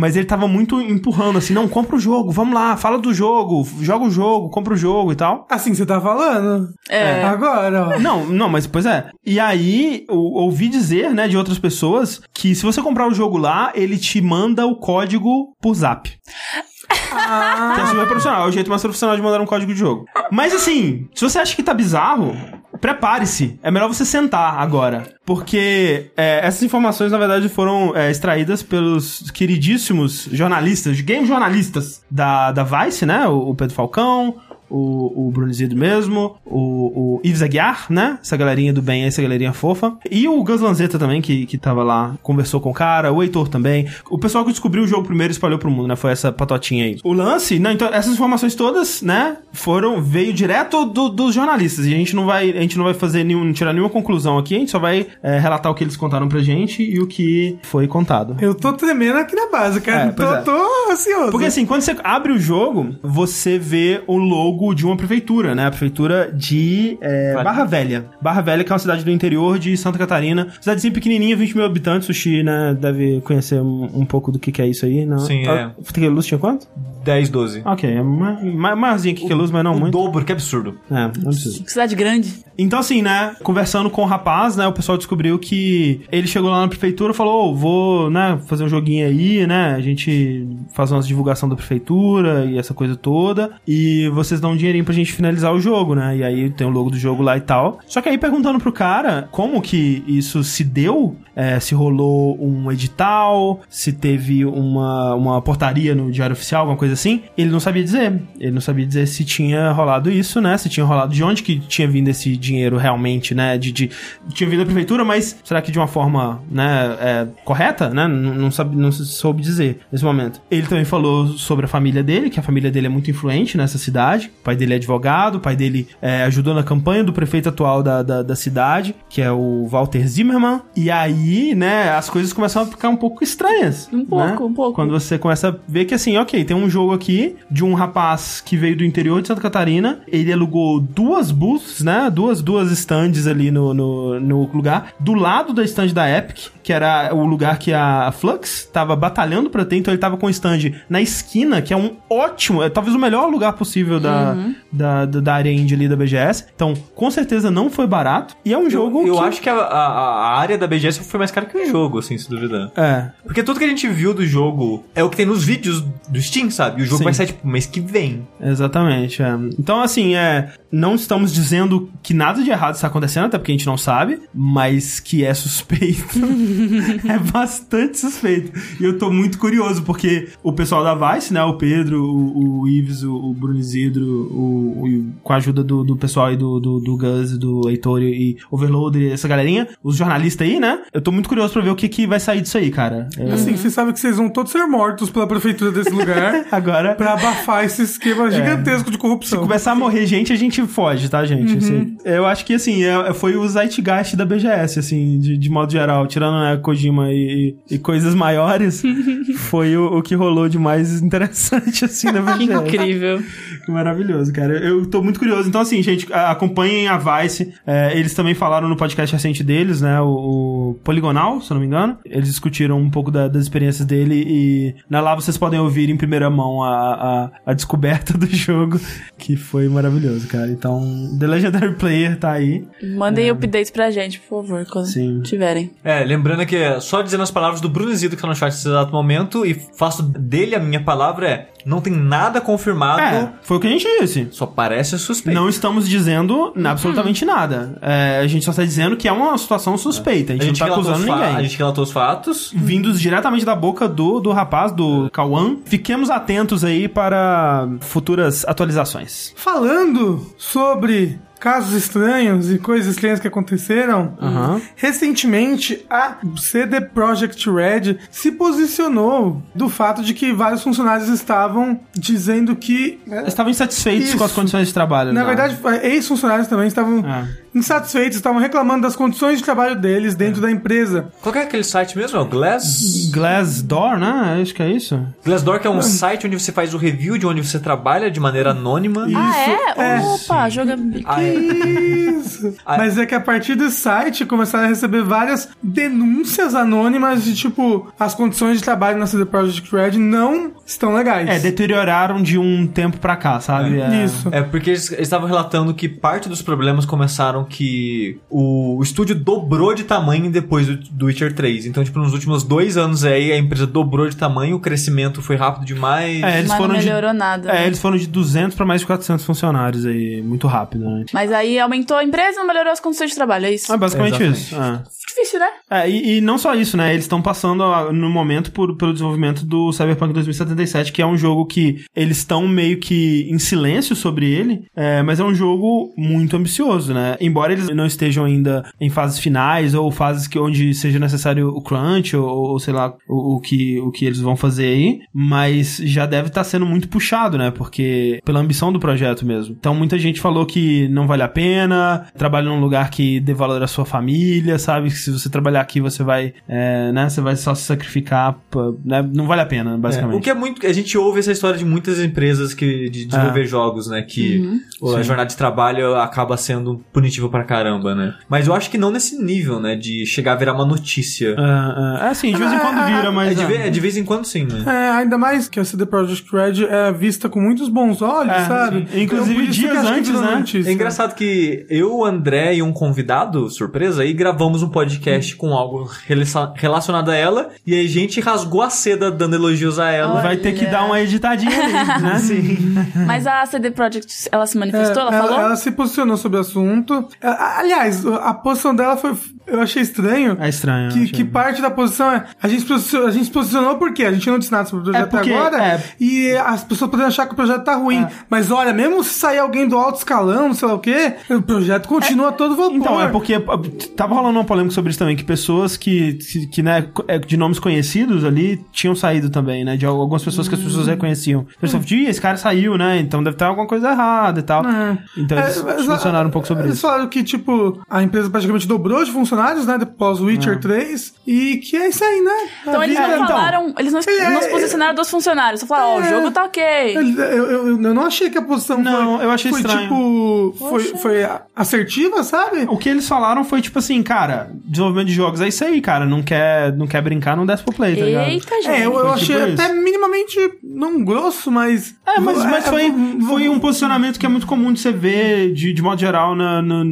Mas ele tava muito empurrando assim, não, compra o jogo, vamos lá, fala do jogo, joga o jogo, compra o jogo e tal. Assim você tá falando? É. Agora, ó. Não, não, mas pois é. E aí, eu ouvi dizer, né, de outras pessoas, que se você comprar o jogo lá, ele te manda o código por zap. Ah. Que é super profissional, é o jeito mais profissional de mandar um código de jogo. Mas assim, se você acha que tá bizarro, prepare-se. É melhor você sentar agora. Porque é, essas informações, na verdade, foram é, extraídas pelos queridíssimos jornalistas, game jornalistas da, da Vice, né? O, o Pedro Falcão, o, o Bruno Isidro mesmo, o, o Yves Aguiar, né? Essa galerinha do bem, essa galerinha fofa. E o Gus Lanzetta também, que, que tava lá, conversou com o cara, o Heitor também. O pessoal que descobriu o jogo primeiro espalhou pro mundo, né? Foi essa patotinha aí. O lance, não, então, essas informações todas, né? Foram, veio direto do- dos jornalistas. E a gente não vai, a gente não vai fazer nenhum, tirar nenhuma conclusão aqui, a gente só vai é, relatar o que eles contaram pra gente e o que foi contado. Eu tô tremendo aqui na base, cara. É, tô, é. tô ansioso. Porque assim, quando você abre o jogo, você vê o logo de uma prefeitura, né? A prefeitura de é, Vale. Barra Velha. Barra Velha, que é uma cidade do interior de Santa Catarina. Cidadezinha pequenininha, 20 mil habitantes. O Xi, né, deve conhecer um, um pouco do que, que é isso aí, não? Sim, Ah, Porque Luz tinha quanto? 10, 12. Ok, é ma- ma- maiorzinha que Luz, mas não o muito. dobro, que absurdo. É, não precisa. Cidade grande. Então, assim, né, conversando com o rapaz, né, o pessoal descobriu que ele chegou lá na prefeitura e falou, "Ô, vou, né, fazer um joguinho aí, né, a gente faz uma divulgação da prefeitura e essa coisa toda, e vocês dão um dinheirinho pra gente finalizar o jogo, né, e aí tem o logo do jogo lá e tal. Só que aí perguntando pro cara como que isso se deu, é, se rolou um edital, se teve uma, uma portaria no Diário Oficial, alguma coisa assim, ele não sabia dizer. Ele não sabia dizer se tinha rolado isso, né? Se tinha rolado de onde que tinha vindo esse dinheiro realmente, né? De, de- tinha vindo da prefeitura, mas será que de uma forma, né, é, correta, né? Não, não, sabe, não soube dizer nesse momento. Ele também falou sobre a família dele, que a família dele é muito influente nessa cidade. O pai dele é advogado, o pai dele é, ajudou na campanha do prefeito atual da, da, da cidade, que é o Walter Zimmermann. E aí, né, as coisas começam a ficar um pouco estranhas. Um pouco, né? um pouco. Quando você começa a ver que assim, ok, tem um jogo aqui de um rapaz que veio do interior de Santa Catarina, ele alugou duas booths, né? Duas, duas stands ali no, no, no lugar, do lado da stand da Epic, que era o lugar que a Flux tava batalhando pra ter, então ele tava com o stand na esquina, que é um ótimo, é talvez o melhor lugar possível da, da, da, da área indie ali da BGS. Então, com certeza não foi barato, e é um jogo Eu, eu que... acho que a, a, a área da BGS foi mais cara que o jogo, assim, se duvidar. É, Porque tudo que a gente viu do jogo é o que tem nos vídeos do Steam, sabe? E o jogo Sim. vai sair, tipo, mês que vem. Exatamente. é. Então, assim, é, não estamos dizendo que nada de errado está acontecendo, até porque a gente não sabe, mas que é suspeito. é bastante suspeito. E eu tô muito curioso, porque o pessoal da Vice, né? O Pedro, o, o Ives, o, o Bruno Isidro, o, o- com a ajuda do, do pessoal aí do, do, do Gus, do Heitor e Overloader e essa galerinha, os jornalistas aí, né? Eu tô muito curioso pra ver o que, que vai sair disso aí, cara. É, Assim, você sabe que vocês vão todos ser mortos pela prefeitura desse lugar Agora. pra abafar esse esquema gigantesco de Se corrupção. começar a morrer gente, a gente gente foge, tá, gente? Assim, eu acho que, assim, é- foi o zeitgeist da BGS, assim, de, de modo geral. Tirando, né, Kojima e, e coisas maiores, foi o, o que rolou de mais interessante, assim, na Que BGS. incrível. Que maravilhoso, cara. Eu tô muito curioso. Então, assim, gente, acompanhem a Vice. É, eles também falaram no podcast recente deles, né? O, o Poligonal, se eu não me engano. Eles discutiram um pouco da- das experiências dele e na lá vocês podem ouvir em primeira mão a, a, a descoberta do jogo, que foi maravilhoso, cara. Então, The Legendary Player tá aí. Mandem updates pra gente, por favor, quando Sim. tiverem. É, lembrando que é só dizendo as palavras do Bruno Zido que tá no chat nesse exato momento e faço dele a minha palavra é não tem nada confirmado, É, foi o que a gente disse. só parece suspeito. Não estamos dizendo absolutamente nada. É, a gente só está dizendo que é uma situação suspeita. A gente, não tá relatou acusando os fa- ninguém. A gente relatou os fatos. vindos diretamente da boca do, do rapaz, do Kawan. Fiquemos atentos aí para futuras atualizações. Falando sobre casos estranhos e coisas estranhas que aconteceram, Aham. recentemente a CD Projekt Red se posicionou do fato de que vários funcionários estavam dizendo que estavam insatisfeitos Isso. com as condições de trabalho. Na né? verdade, ex-funcionários também estavam É. insatisfeitos, estavam reclamando das condições de trabalho deles dentro da empresa. Qual que é aquele site mesmo? É o Glass? Glassdoor, né? Acho que é isso. Glassdoor que é um site onde você faz o review de onde você trabalha de maneira anônima. ah, é? é. Opa, jogabilidade. Ah, é. Isso. Ah, Mas é que a partir do site começaram a receber várias denúncias anônimas de tipo, as condições de trabalho na CD Projekt Red não estão legais. É, deterioraram de um tempo pra cá, sabe? É. Isso. É porque eles estavam relatando que parte dos problemas começaram que o, o estúdio dobrou de tamanho depois do, do Witcher 3. Então, tipo, nos últimos dois anos aí a empresa dobrou de tamanho, o crescimento foi rápido demais. É, eles Mas não foram de. melhorou nada. É, né? eles foram de 200 pra mais de 400 funcionários aí, muito rápido, né? Mas aí aumentou a empresa e não melhorou as condições de trabalho, é isso? É basicamente Exatamente. isso. É. Difícil, né? É, e, e não só isso, né? Eles estão passando a- no momento por, pelo desenvolvimento do Cyberpunk 2077, que é um jogo que eles estão meio que em silêncio sobre ele, é, mas é um jogo muito ambicioso, né? Embora eles não estejam ainda em fases finais ou fases que onde seja necessário o crunch ou, ou sei lá o, o que, o que eles vão fazer aí, mas já deve estar sendo muito puxado, né? Porque pela ambição do projeto mesmo. Então muita gente falou que não vale a pena, trabalha num lugar que dê valor à sua família, sabe? Que se você trabalhar aqui você vai, é, né? Você vai só se sacrificar, pra- né? Não vale a pena, É, basicamente. o que é muito. A gente ouve essa história de muitas empresas que de desenvolver É. jogos, né? Que a Sim. jornada de trabalho acaba sendo punitiva pra caramba, né? Mas eu acho que não nesse nível, né? De chegar a virar uma notícia. É, é, é assim, de vez em quando vira, mas. É de, é. é de vez em quando sim, né? É, ainda mais que a CD Projekt Red é vista com muitos bons olhos, É, sabe? sim. Inclusive, Então, isso que dias antes, né? notícia. É engraçado que eu, o André e um convidado, surpresa, aí gravamos um podcast com algo relacion- relacionado a ela e aí a gente rasgou a seda dando elogios a ela. Vai ter que Olha. dar uma editadinha ali, né? Sim. Mas a CD Projekt, ela se É, manifestou? ela, falou? ela se posicionou sobre o assunto. É, Aliás, a posição dela foi. Eu achei estranho. É estranho. Que, que parte da posição é. A gente, se posicionou, a gente se posicionou porque a gente não disse nada sobre o projeto É porque- agora. é. E as pessoas podem achar que o projeto tá ruim. Mas olha, mesmo se sair alguém do alto escalão, não sei lá o quê, o projeto continua a todo vapor. Então, é porque uh, tava rolando uma polêmica sobre isso também, que pessoas que, que, que, né, é, de nomes conhecidos ali tinham saído também, né? De algumas pessoas que as pessoas Hum. reconheciam. A pessoa falou, "Ih, esse cara saiu, né? Então deve ter alguma coisa errada e tal. É. Então eles É, mas, mencionaram um pouco sobre isso. Falaram que, tipo, a empresa praticamente dobrou de funcionários, né? O Witcher 3. E que é isso aí, né? A Então eles vida- não falaram, eles não, É, não se posicionaram dos funcionários. Só falaram, ó, o É. jogo tá ok. Eu, eu, eu- não achei que a posição Não, foi, eu achei foi estranho. tipo. Foi, foi assertiva, sabe? O que eles falaram foi tipo assim, cara, desenvolvimento de jogos é isso aí, cara. Não quer, não quer brincar, não desce pro play, tá ligado? Eita, gente. É, eu, eu achei tipo isso. até minimamente não grosso, mas. É, mas, mas É, foi, é, foi um posicionamento que é muito comum de você ver, de, de modo geral, na, na-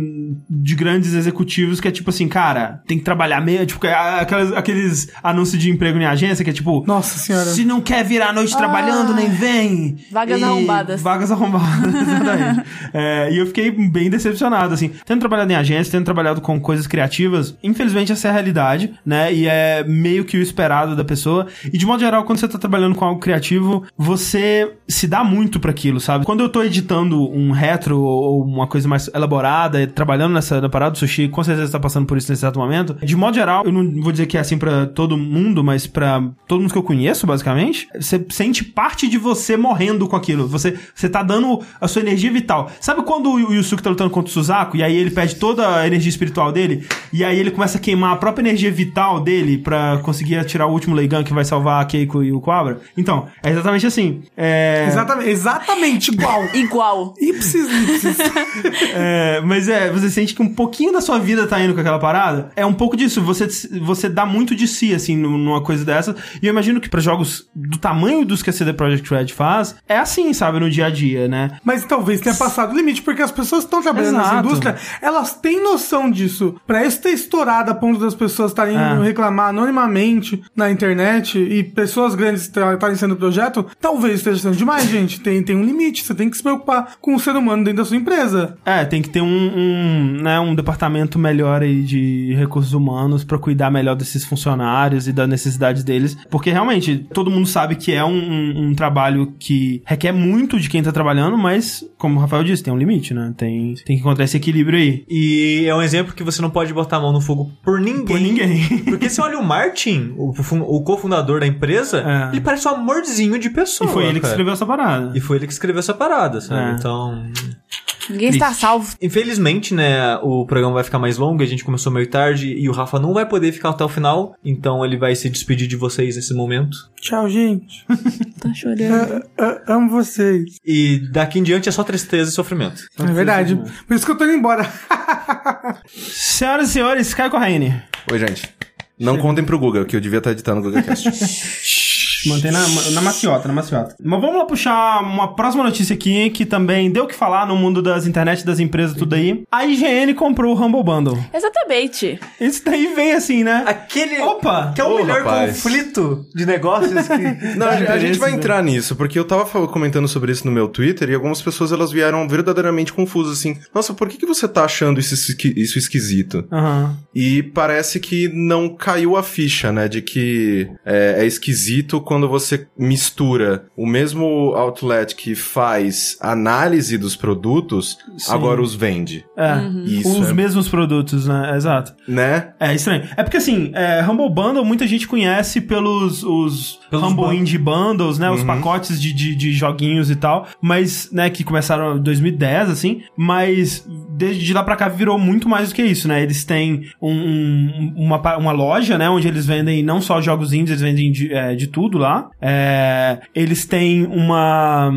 de grandes executivos, que é tipo assim, cara, tem que trabalhar meio, tipo, é aquelas- aqueles anúncios de emprego em agência, que é tipo, Nossa senhora. se não quer virar a noite trabalhando, nem vem. Vagas arrombadas. Vagas arrombadas, exatamente. É, e eu fiquei bem decepcionado, assim. Tendo trabalhado em agência, tendo trabalhado com coisas criativas, infelizmente essa é a realidade, né? E é meio que o esperado da pessoa. E de modo geral, quando você tá trabalhando com algo criativo, você se dá muito pra aquilo, sabe? Quando eu tô editando um retro ou uma coisa mais elaborada, trabalhando nessa na parada, o Sushi com certeza tá passando por isso nesse exato momento. De modo geral, eu não vou dizer que é assim pra todo mundo, mas pra todo mundo que eu conheço, basicamente, você sente parte de você morrendo com aquilo. Você, você tá dando a sua energia vital. Sabe quando o Yusuke tá lutando contra o Suzaku e aí ele perde toda a energia espiritual dele e aí ele começa a queimar a própria energia vital dele pra conseguir atirar o último Leigan que vai salvar a Keiko e o Quabra? Então, é exatamente assim. É... Exatamente, exatamente igual. Igual. Ipsis, ipsis. É, mas é, você sente que um pouquinho da sua vida tá indo com aquela parada. É um pouco disso. Você, você dá muito de si, assim, numa coisa dessa. E eu imagino que pra jogos do tamanho dos que a CD Projekt Red faz, é assim, sabe, no dia a dia, né? Mas talvez tenha passado o limite, porque as pessoas que estão trabalhando nessa Exato. indústria, elas têm noção disso. Pra isso ter estourado a ponto das pessoas estarem É. reclamar anonimamente na internet e pessoas grandes estarem sendo projeto, talvez esteja sendo demais, gente. Tem, tem um limite. Você tem que se preocupar com o ser humano dentro da sua empresa. É, tem que ter um, um, né, um departamento melhor aí de recursos humanos pra cuidar melhor desses funcionários e das necessidades deles. Porque realmente, todo mundo sabe que é um, um- um trabalho que requer muito de quem tá trabalhando, mas, como o Rafael disse, tem um limite, né? Tem, tem que encontrar esse equilíbrio aí. E é um exemplo que você não pode botar a mão no fogo por ninguém. Por ninguém. Porque você olha o Martin, o, o cofundador da empresa, É. ele parece um amorzinho de pessoa. E foi ele que cara. escreveu essa parada. E foi ele que escreveu essa parada, sabe? É. Então. Ninguém está salvo. Infelizmente, né, o programa vai ficar mais longo, a gente começou meio tarde e o Rafa não vai poder ficar até o final, então ele vai se despedir de vocês nesse momento. Tchau, gente. Tá chorando. Eu- eu amo vocês. E daqui em diante é só tristeza e sofrimento. É verdade. Por isso que eu tô indo embora. Senhoras e senhores, Caio Corraine. Oi, gente. Não contem pro Google, que eu devia estar editando o Google Cast. Mantém na, na maciota, na maciota. Mas vamos lá puxar uma próxima notícia aqui, que também deu o que falar no mundo das internet, das empresas, tudo aí. A IGN comprou o Humble Bundle. Exatamente. Isso daí vem assim, né? Aquele. Opa! Que é o Ô, melhor rapaz. conflito de negócios que. Não, a, gente- a gente vai entrar nisso, porque eu tava comentando sobre isso no meu Twitter e algumas pessoas elas vieram verdadeiramente confusas, assim. Nossa, por que, que você tá achando isso, isso esquisito? Aham. E parece que não caiu a ficha, né? De que é, é esquisito quando você mistura o mesmo outlet que faz análise dos produtos, Sim. agora os vende. É. Isso, Os é- mesmos produtos, né? Exato. né? É estranho. É porque assim, é, Humble Bundle muita gente conhece pelos os Pelos Humble Indie Bundles, né? Os pacotes de, de, de joguinhos e tal. Mas, né, que começaram em 2010, assim. Mas desde lá pra cá virou muito mais do que isso, né? Eles têm um, um- uma, uma loja, né? Onde eles vendem não só jogos indies, eles vendem de, é, de tudo lá. É, eles têm uma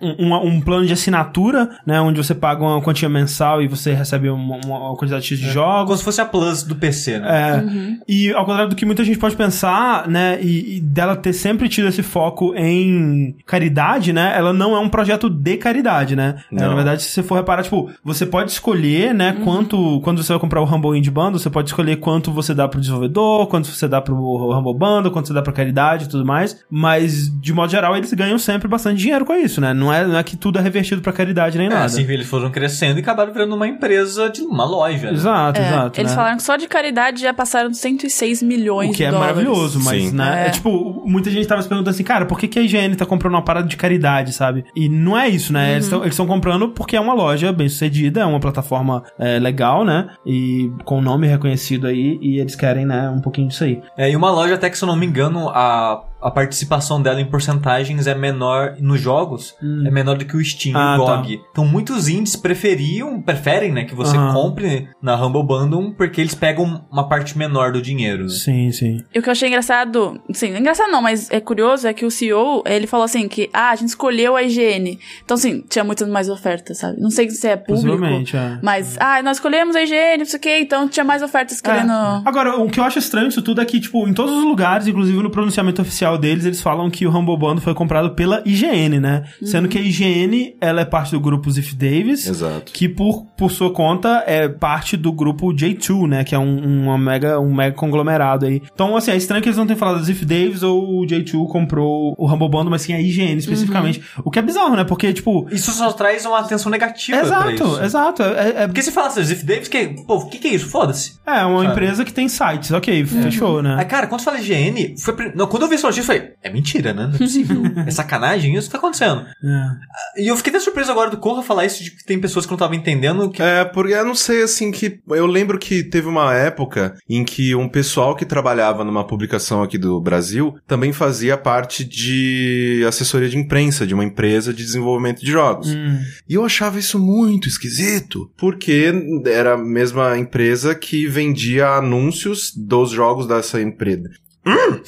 um, um- um plano de assinatura, né? Onde você paga uma quantia mensal e você recebe uma, uma quantidade X de jogos. Como se fosse a Plus do PC, né? É, E ao contrário do que muita gente pode pensar, né, e, e dela ter sempre tido esse foco em caridade, né, ela não é um projeto de caridade, né. É, na verdade, se você for reparar, tipo, você pode escolher, né, quanto, quando você vai comprar o Humble Indie Bundle, você pode escolher quanto você dá pro desenvolvedor, quanto você dá pro Humble Bundle, quanto você dá pra caridade e tudo mais, mas, de modo geral, eles ganham sempre bastante dinheiro com isso, né, não é, não é que tudo é revertido pra caridade nem É, nada. assim eles foram crescendo e acabaram virando uma empresa de uma loja. né? Exato, É, exato. eles né? falaram que só de caridade já passaram 106 milhões O que de é dólares. maravilhoso, mas, Sim. né? É. É. tipo, muita gente tava se perguntando assim, cara, por que, que a IGN tá comprando uma parada de caridade, sabe? E não é isso, né? Eles Uhum. estão comprando porque é uma loja bem sucedida, é uma plataforma é, legal, né? E com nome reconhecido aí, e eles querem, né, um pouquinho disso aí. É, e uma loja até que, se eu não me engano, a, a participação dela em porcentagens é menor nos jogos, é menor do que o Steam Ah, e o tá. GOG. Então muitos indies preferiam, preferem, né, que você Aham. compre na Humble Bundle porque eles pegam uma parte menor do dinheiro. né? Sim, sim. E o que eu achei engraçado, sim, engraçado não, mas é curioso, é que o CEO, ele falou assim que, ah, a gente escolheu a IGN. Então, assim, tinha muitas mais ofertas, sabe? Não sei se é público, é. mas, ah, nós escolhemos a IGN, não sei o quê, então tinha mais ofertas querendo... É. Agora, o que eu acho estranho disso tudo é que, tipo, em todos os lugares, inclusive no pronunciamento oficial deles, eles falam que o Bundle foi comprado pela IGN, né? Sendo que a IGN, ela é parte do grupo Ziff Davis. Exato. Que por, por sua conta é parte do grupo J2, né? Que é um, uma mega, um mega conglomerado aí. Então, assim, é estranho que eles não tenham falado Ziff Davis ou o J2 comprou o Bundle, mas sim a IGN especificamente. O que é bizarro, né? Porque, tipo. Isso só traz uma atenção negativa. Exato, exato. É, é, Porque se falasse Ziff Davis, que, pô, o que, que é isso? Foda-se. é uma Sabe? empresa que tem sites, ok, fechou, né? Aí, cara, quando você fala IGN, foi, não, quando eu vi esse e falei, é mentira, né? Não é possível. é sacanagem isso que tá acontecendo. É. E eu fiquei até surpreso agora do Corra falar isso de que tem pessoas que não estavam entendendo que É, porque eu não sei, assim, que. Eu lembro que teve uma época em que um pessoal que trabalhava numa publicação aqui do Brasil também fazia parte de assessoria de imprensa de uma empresa de desenvolvimento de jogos. Hum. E eu achava isso muito esquisito, porque era a mesma empresa que vendia anúncios dos jogos dessa empresa. Hum!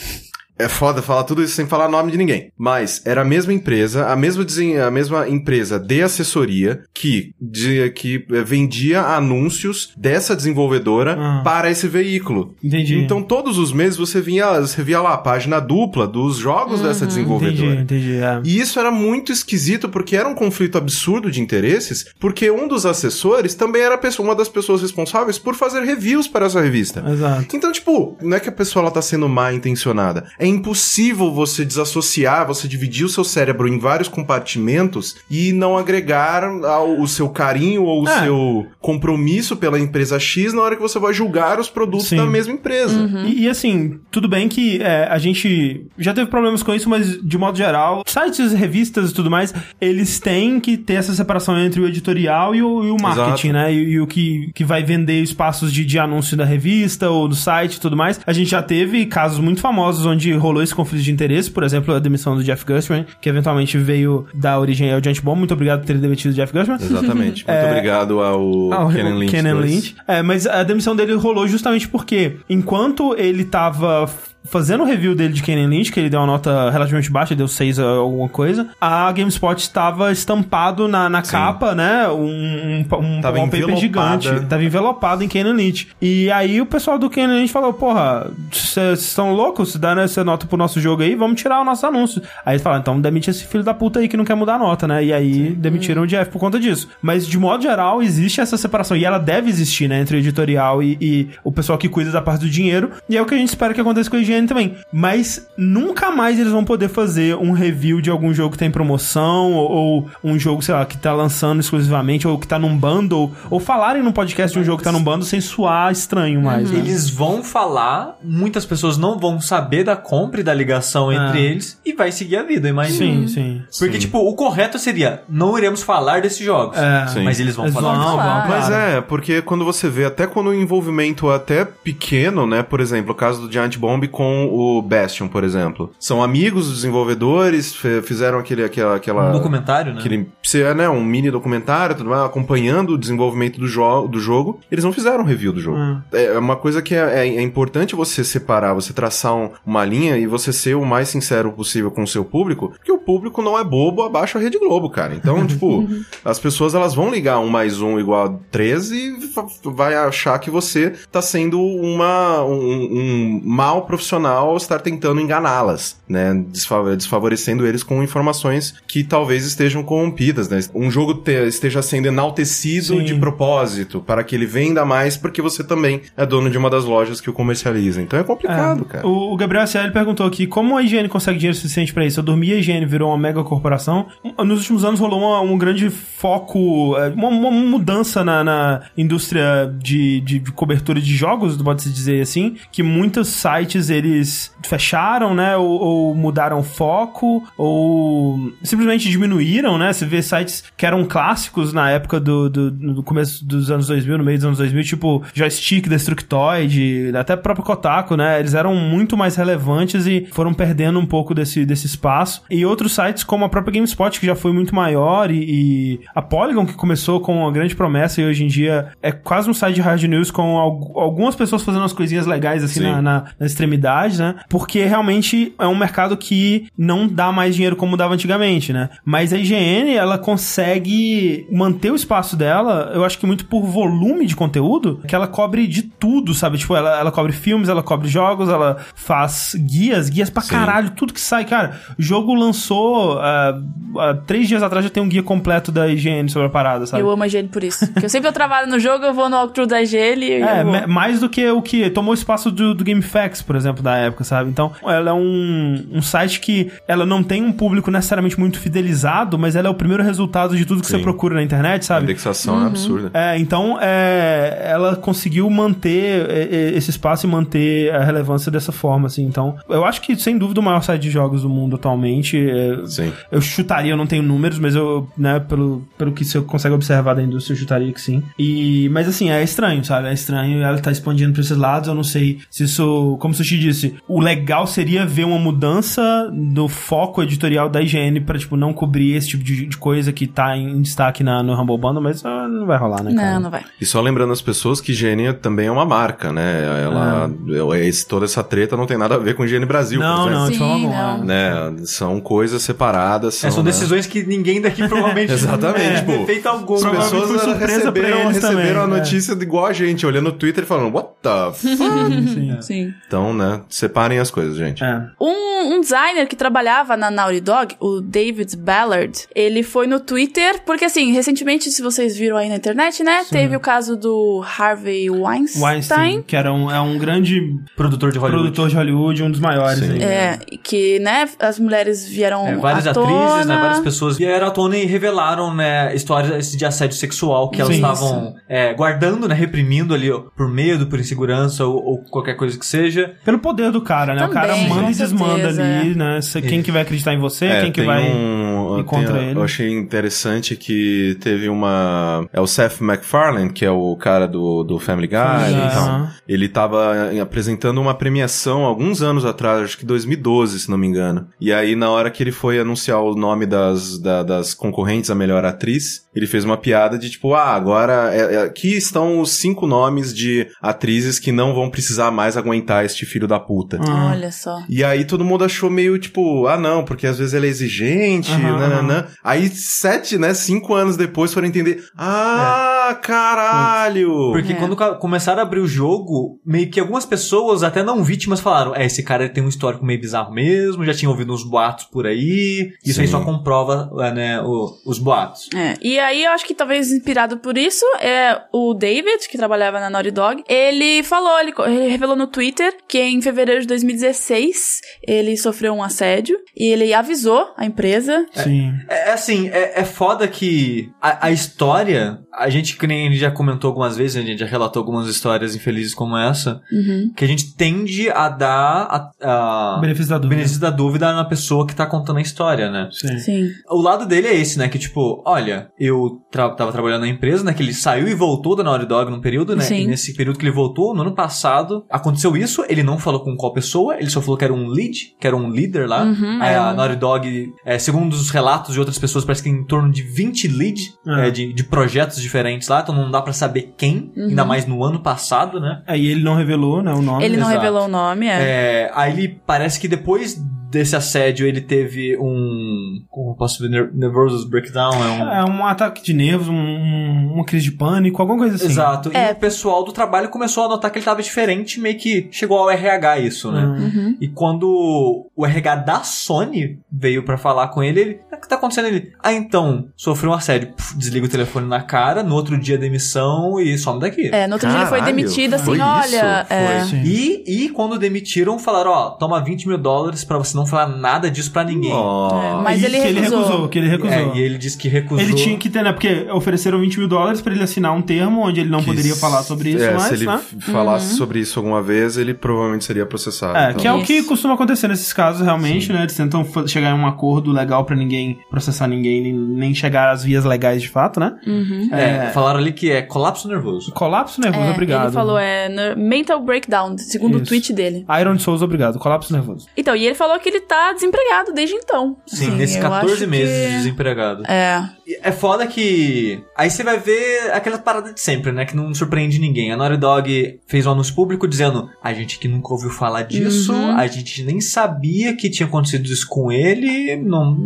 É foda falar tudo isso sem falar nome de ninguém. Mas era a mesma empresa, a mesma, a mesma empresa de assessoria que, de- que eh, vendia anúncios dessa desenvolvedora Ah. para esse veículo. Entendi. Então todos os meses você vinha, você via lá a página dupla dos jogos dessa Entendi, desenvolvedora. entendi. É. E isso era muito esquisito porque era um conflito absurdo de interesses, porque um dos assessores também era pessoa- uma das pessoas responsáveis por fazer reviews para essa revista. Exato. Então, tipo, não é que a pessoa ela tá sendo mal intencionada. É impossível você desassociar, você dividir o seu cérebro em vários compartimentos e não agregar ao, o seu carinho ou o É. seu compromisso pela empresa X na hora que você vai julgar os produtos Sim. da mesma empresa. E, e, assim, tudo bem que é, a gente já teve problemas com isso, mas de modo geral, sites, revistas e tudo mais, eles têm que ter essa separação entre o editorial e o, e o marketing, Exato. né? E, e o que, que vai vender espaços de, de anúncio da revista ou do site e tudo mais. A gente já teve casos muito famosos onde rolou esse conflito de interesse, por exemplo, a demissão do Jeff Gerstmann, que eventualmente veio dar origem ao Giant Bomb. Muito obrigado por ter demitido o Jeff Gerstmann. Exatamente. Muito obrigado ao Ah, o Kenan Lynch. Kenan. Lynch. É, mas a demissão dele rolou justamente porque, enquanto ele tava fazendo o review dele de Kenan Lynch, que ele deu uma nota relativamente baixa, deu 6 a alguma coisa, a GameSpot estava estampado na, na capa, né, um, um, um gigante. Tava envelopado em Kenan Lynch. E aí o pessoal do Kenan Lynch falou, porra, vocês estão loucos? Dando essa nota pro nosso jogo aí, vamos tirar o nosso anúncio. Aí eles falaram, então demite esse filho da puta aí que não quer mudar a nota, né? E aí demitiram o Jeff por conta disso. Mas de modo geral, existe essa separação. E ela deve existir, né? Entre o editorial e, e o pessoal que cuida da parte do dinheiro. E é o que a gente espera que aconteça com a higiene também. Mas nunca mais eles vão poder fazer um review de algum jogo que tem promoção, ou, ou um jogo, sei lá, que tá lançando exclusivamente, ou que tá num bundle, ou falarem no podcast de um jogo que tá num bundle sem suar estranho mais, né? Eles vão falar, muitas pessoas não vão saber da compra e da ligação entre Ah. eles e vai seguir a vida, imagina. Sim, sim. Porque, tipo, o correto seria, não iremos falar desses jogos. É. Sim. Mas eles vão Eles falar. vão, falar. vão, Mas é, porque quando você vê, até quando o envolvimento até pequeno, né? Por exemplo, o caso do Giant Bomb com o Bastion, por exemplo. São amigos dos desenvolvedores, fizeram aquele, aquela, aquela Um documentário, né? Aquele, é, né, um mini documentário, tudo mais, acompanhando o desenvolvimento do, jo do jogo. Eles não fizeram review do jogo. Hum. É uma coisa que é, é- é importante você separar, você traçar um- uma linha e você ser o mais sincero possível com o seu público, porque o público não é bobo abaixo a Rede Globo, cara. Então, tipo, as pessoas elas vão ligar um mais um igual a 13 e vai achar que você tá sendo uma, um, um mau profissional estar tentando enganá-las, né? Desfa- desfavorecendo eles com informações que talvez estejam corrompidas, né? Um jogo te- esteja sendo enaltecido Sim. de propósito para que ele venda mais porque você também é dono de uma das lojas que o comercializa. Então é complicado, É, cara. O, o Gabriel CL perguntou aqui como a higiene consegue dinheiro suficiente pra isso. Eu dormi a higiene virou uma mega corporação. Nos últimos anos rolou uma- um grande foco, é, uma, uma mudança na, na indústria de, de, de cobertura de jogos, pode-se dizer assim, que muitos sites eles fecharam, né, ou, ou mudaram foco, ou simplesmente diminuíram, né? Você vê sites que eram clássicos na época do, do, do começo dos anos 2000, no meio dos anos 2000, tipo Joystick, Destructoid, até o próprio Kotaku, né? Eles eram muito mais relevantes e foram perdendo um pouco desse, desse espaço. E outros sites como a própria GameSpot, que já foi muito maior, e, e a Polygon, que começou com uma grande promessa e hoje em dia é quase um site de hard news com algu- algumas pessoas fazendo umas coisinhas legais assim Sim. na, na, na extremidade, né? Porque realmente é um mercado que não dá mais dinheiro como dava antigamente, né? Mas a IGN, ela consegue manter o espaço dela, eu acho que muito por volume de conteúdo, que ela cobre de tudo, sabe? Tipo, ela, ela cobre filmes, ela cobre jogos, ela faz guias, guias pra Sim. caralho, tudo que sai. Cara, o jogo lançou há três dias atrás já tem um guia completo da IGN sobre a parada, sabe? Eu amo a higiene por isso. Porque eu sempre tô travado no jogo, eu vou no walkthrough da higiene e É, eu mais do que o que tomou espaço do, do GameFAQs, por exemplo, da época, sabe? Então, ela é um, um site que ela não tem um público necessariamente muito fidelizado, mas ela é o primeiro resultado de tudo que Sim. você procura na internet, A sabe? indexação é absurda. É, então é, ela conseguiu manter é, é, esse espaço e manter a relevância dessa forma, assim. Então, Eu acho que, sem dúvida, o maior site de jogos do mundo atualmente. é- Sim. eu chutaria, eu não tenho números, mas eu, né, pelo, pelo que você consegue observar da indústria, eu chutaria que sim. E, mas assim, é estranho, sabe? É estranho, ela tá expandindo pra esses lados, eu não sei se isso, como o Sushi disse, o legal seria ver uma mudança do foco editorial da IGN pra, tipo, não cobrir esse tipo de, de coisa que tá em destaque na, no Humble Bundle, mas ah, não vai rolar, né, cara? Não, não vai. E só lembrando as pessoas que IGN também é uma marca, né? Ela, esse- toda essa treta não tem nada a ver com IGN Brasil, Não, por não, exemplo. de forma Sim, alguma. não. Né? São coisas separadas. São, É, são né? decisões que ninguém daqui provavelmente Exatamente, não tipo, tem feito algum. As pessoas receberam, receberam também, a é. notícia igual a gente, olhando no Twitter e falando, what the fuck? Sim. Sim. então, né, separem as coisas, gente. É. Um, um designer que trabalhava na Naughty Dog, o David Ballard, ele foi no Twitter, porque assim, recentemente, se vocês viram aí na internet, né, teve o caso do Harvey Weinstein. Weinstein, que era um, é um grande Produtor de Hollywood. produtor de Hollywood, um dos maiores Sim. aí. É, que, né, as mulheres vieram É, várias à atrizes, tona. né, várias pessoas vieram à tona e revelaram, né, histórias de assédio sexual que elas Sim. estavam é, guardando, né, reprimindo ali ó, por medo, por insegurança ou, ou qualquer coisa que seja. Pelo poder do cara, né? o cara Também, manda e desmanda ali, né? Se- Quem que vai acreditar em você, É, quem que vai um, ir contra tem- ele. Eu achei interessante que teve uma. É o Seth MacFarlane, que é o cara do, do Family Guy. Guy, então, ele tava apresentando uma premiação alguns anos atrás, acho que 2012, se não me engano. E aí, na hora que ele foi anunciar o nome das, da- das concorrentes a melhor atriz, ele fez uma piada de tipo, ah, agora é- é- aqui estão os cinco nomes de atrizes que não vão precisar mais aguentar este filho da puta. Ah. Olha só. E aí todo mundo achou meio tipo, ah não, porque às vezes ela é exigente, Aham, nananã. Aí sete, né, cinco anos depois foram entender, ah, caralho! Porque É. quando começaram a abrir o jogo, meio que algumas pessoas, até não vítimas, falaram: É, esse cara tem um histórico meio bizarro mesmo, já tinha ouvido uns boatos por aí. Isso aí Sim. só comprova, é, né, o- os boatos. É, e aí eu acho que talvez inspirado por isso, é o David, que trabalhava na Naughty Dog, ele falou, ele, ele revelou no Twitter que em fevereiro de 2016 ele sofreu um assédio e ele avisou a empresa. Sim. É é assim, é, é foda que a, a história, a gente, que nem ele já comentou algumas vezes, a gente já relatou algumas histórias infelizes como essa, Uhum. que a gente tende a dar a, a Benefício da dúvida. benefício da dúvida na pessoa que tá contando a história, né? Sim. Sim. O lado dele é esse, né? Que tipo, olha, eu tra- tava trabalhando na empresa, né? Que ele saiu e voltou da Naughty Dog num período, né? Sim. E nesse período que ele voltou, no ano passado, aconteceu isso. Ele não falou com qual pessoa, ele só falou que era um lead, que era um líder lá. Uhum, é a Naughty Dog, é, segundo os relatos de outras pessoas, parece que em torno de 20 leads É. é, de, de projetos diferentes lá, então não dá pra saber quem, Uhum. ainda mais no ano passado, né? Aí ele não revelou, né, o nome. Ele não exato. revelou o nome, é. É, aí ele parece que depois desse assédio ele teve um. Como eu posso ver? Ner- Nervous breakdown? É um. É um ataque de nervos, um- um- uma crise de pânico, alguma coisa assim. Exato. É. E o pessoal do trabalho começou a notar que ele tava diferente, meio que chegou ao RH isso, né? Hum. Uhum. E quando o RH da Sony veio pra falar com ele, ele, o que tá acontecendo? Ele, ah, então, sofreu um assédio. Puf, desliga o telefone na cara, no outro dia demissão e some daqui. É, no outro dia ele foi Caralho, demitido, assim, foi isso? olha. Foi. é, Sim. E, e quando demitiram, falaram, ó, toma 20 mil dólares pra você não falar nada disso pra ninguém. Nossa. Mas E ele que ele recusou. recusou, que ele recusou. É, e ele disse que recusou. Ele tinha que ter, né? Porque ofereceram 20 mil dólares pra ele assinar um termo onde ele não Que poderia s- falar sobre isso, é, mas, se ele né? falasse sobre isso alguma vez, ele provavelmente seria processado. É, então. que é o que costuma acontecer nesses casos, realmente, né? Eles tentam chegar em um acordo legal pra ninguém processar ninguém, nem, nem chegar às vias legais de fato, né? Uhum. É, falaram ali que é colapso nervoso. Colapso nervoso, É, obrigado. Ele falou, é mental breakdown, segundo o Isso. tweet dele. Iron Souls, obrigado. Colapso nervoso. Então, e ele falou que ele tá desempregado desde então. Sim, Assim, nesses eu 14 acho meses que- de desempregado. É. É foda que. Aí você vai ver aquela parada de sempre, né? Que não surpreende ninguém. A Naughty Dog fez um anúncio público dizendo: a gente que nunca ouviu falar disso, Uhum. a gente nem sabia que tinha acontecido isso com ele, não,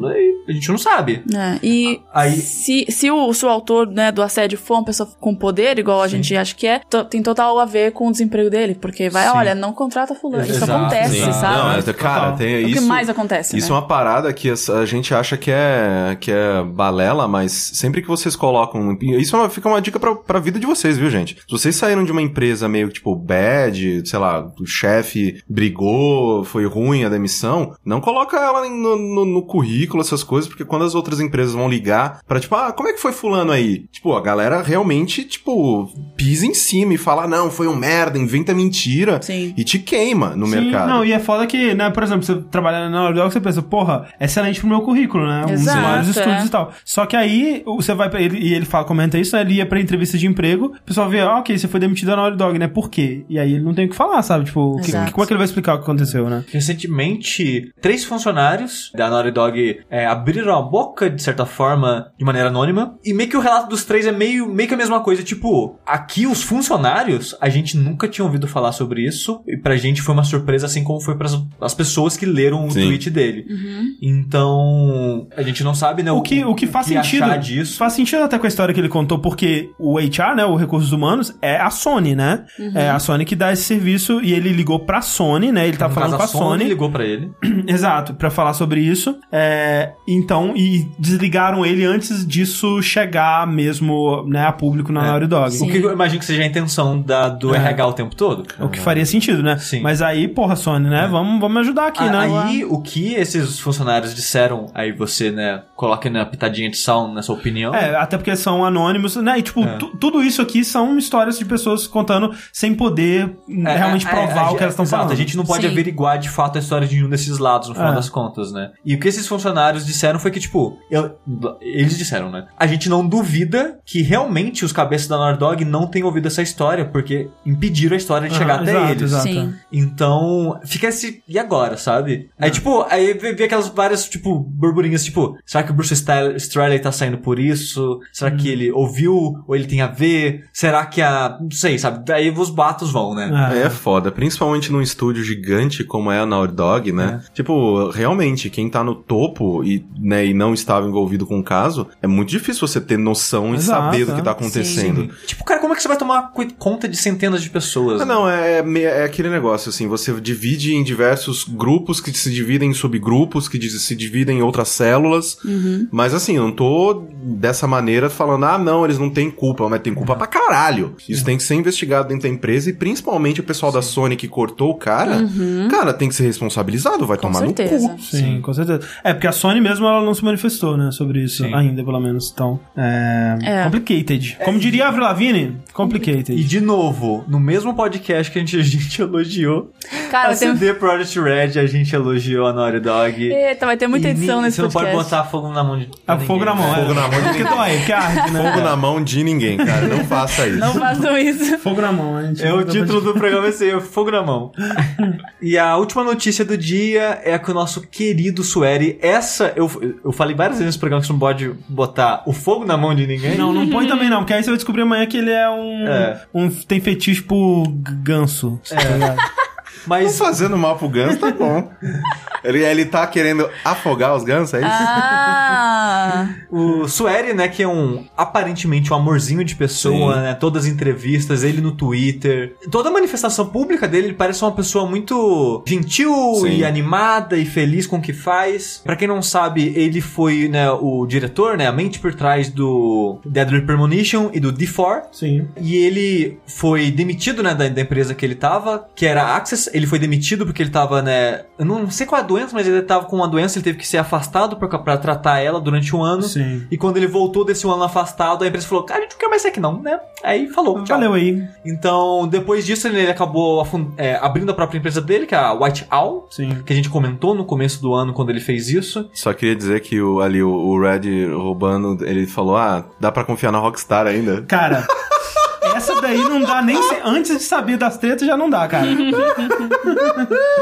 a gente não sabe. É, e Aí- se, se, o, se o autor né, do assédio for uma pessoa com poder, igual a Sim. gente acha que é, tem total a ver com o desemprego dele. Porque vai, Sim. olha, não contrata fulano. Isso acontece, Sim. sabe? Não, é, cara, tem. Que mais acontece, Isso é né? uma parada que a gente acha que é, que é balela, mas sempre que vocês colocam. Isso é uma- fica uma dica pra, pra vida de vocês, viu, gente? Se vocês saíram de uma empresa meio tipo bad, sei lá, o chefe brigou, foi ruim a demissão, não coloca ela no, no- no currículo, essas coisas, porque quando as outras empresas vão ligar pra tipo, ah, como é que foi fulano aí? Tipo, a galera realmente, tipo, pisa em cima e fala, não, foi um merda, inventa mentira. Sim. E te queima no Sim, mercado. Não, e é foda que, né, por exemplo, você trabalha na Naughty Dog, você pensa, porra, excelente pro meu currículo, né? Um dos Exato, maiores estúdios é. e tal. Só que aí, você vai pra ele, e ele fala, comenta isso, né? Ele ia pra entrevista de emprego, o pessoal vê, ah, ok, você foi demitido da Naughty Dog, né? Por quê? E aí ele não tem o que falar, sabe? Tipo, que- Exato. como é que ele vai explicar o que aconteceu, né? Recentemente, três funcionários da Naughty Dog é, abriram a boca, de certa forma, de maneira anônima. E meio que o relato dos três é meio, meio que a mesma coisa. Tipo, aqui os funcionários, a gente nunca tinha ouvido falar sobre isso. E pra gente foi uma surpresa, assim como foi pras as pessoas que leram o Sim. tweet dele. Então, a gente não sabe, né? O que, o que faz sentido. achar disso. Faz sentido até com a história que ele contou, porque o HR, né, o Recursos Humanos, é a Sony, né? É a Sony que dá esse serviço e ele ligou pra Sony, né? Ele tá No falando caso, com a Sony. ligou pra ele. Exato, pra falar sobre isso. É, então, e desligaram ele antes disso chegar mesmo, né, a público na É. Naughty Dog. O que eu imagino que seja a intenção da, do É. RH o tempo todo. O que faria sentido, né? Sim. Mas aí, porra, Sony, né? Vamos, vamos me ajudar aqui, né? Aí, o que esses funcionários disseram, aí você, né, coloca na pitadinha de sal na sua opinião. É, até porque são anônimos, né? E, tipo, É. tu- tudo isso aqui são histórias de pessoas contando sem poder É, realmente é, provar é, o que elas estão exato, falando. A gente não pode Sim. averiguar de fato a história de nenhum desses lados, no final É. das contas, né? E o que esses funcionários disseram foi que, tipo, eu- eles disseram, né? A gente não duvida que realmente os cabeças da Naughty Dog não tenham ouvido essa história, porque impediram a história de Ah, chegar até exato, eles. exato. Sim. Então, fica esse. E agora, sabe? É. Aí, tipo, aí vê vê aquelas várias, tipo, burburinhas, tipo, será que o Bruce Straley tá saindo por isso? Será Hum. que ele ouviu ou ele tem a ver? Será que a. Não sei, sabe? Daí os batos vão, né? É. É foda, principalmente num estúdio gigante como é a Naughty Dog, né? Tipo, realmente, quem tá no topo e, né, e não estava envolvido com o caso, é muito difícil você ter noção e Exato, saber do é. que tá acontecendo. Tipo, cara, como é que você vai tomar conta de centenas de pessoas? Ah, né? não, é, me- é aquele negócio, assim, você divide em diversos grupos que se dividem em subgrupos, que se dividem em outras células, mas assim, eu não tô dessa maneira falando, ah, não, eles não têm culpa, mas tem culpa pra caralho. Isso tem que ser investigado dentro da empresa e principalmente o pessoal da Sony que cortou o cara, cara, tem que ser responsabilizado, vai Com tomar certeza. no cu. Sim, com certeza. É, porque a Sony mesmo ela não se manifestou, né, sobre isso Sim. ainda, pelo menos. Então, é. É. Complicated. Como diria a Avril Lavigne, complicated. E de novo, no mesmo podcast que a gente, a gente elogiou Cara, a. CD Projekt Red, a gente elogiou a Naughty Dog. Eita, vai ter muita edição nesse Você não pode podcast. botar fogo na mão de. Ah, ninguém, fogo na mão, né? é. Fogo na mão de Porque ninguém. dói, porque arde, né? Fogo na mão de ninguém, cara, não faça isso. Não façam isso. Fogo na mão, gente. É o título do programa esse aí, Fogo na Mão. e a última notícia do dia é que o nosso querido Sueri, essa, eu, eu falei várias vezes nesse programa que você não pode botar o fogo na mão de ninguém. Não, não põe também não, porque aí você vai descobrir amanhã que ele é um. É. um tem fetiche por ganso. tá ligado? Não Mas fazendo mal pro ganso, tá bom. Ele, ele tá querendo afogar os gansos, é isso? Ah! o Sueri, né, que é um aparentemente um amorzinho de pessoa, Sim. né? Todas as entrevistas, ele no Twitter. Toda a manifestação pública dele, ele parece uma pessoa muito gentil Sim. e animada e feliz com o que faz. Pra quem não sabe, ele foi, né, o diretor, né, a mente por trás do Deadly Premonition e do D4. Sim. E ele foi demitido, né, da, da empresa que ele tava, que era a Access. Ele foi demitido porque ele tava, né, eu não sei qual é a doença, mas ele tava com uma doença, ele teve que ser afastado pra, pra tratar ela durante um ano. Sim. E quando ele voltou desse um ano afastado, a empresa falou, cara, a gente não quer mais ser aqui não, né? Aí falou, tchau. Valeu aí. Então, depois disso, ele acabou é, abrindo a própria empresa dele, que é a White Owl, Sim. que a gente comentou no começo do ano quando ele fez isso. Só queria dizer que o, ali o, o Red roubando, ele falou: ah, dá pra confiar na Rockstar ainda. Cara, essa daí não dá nem. se- Antes de saber das tretas já não dá, cara.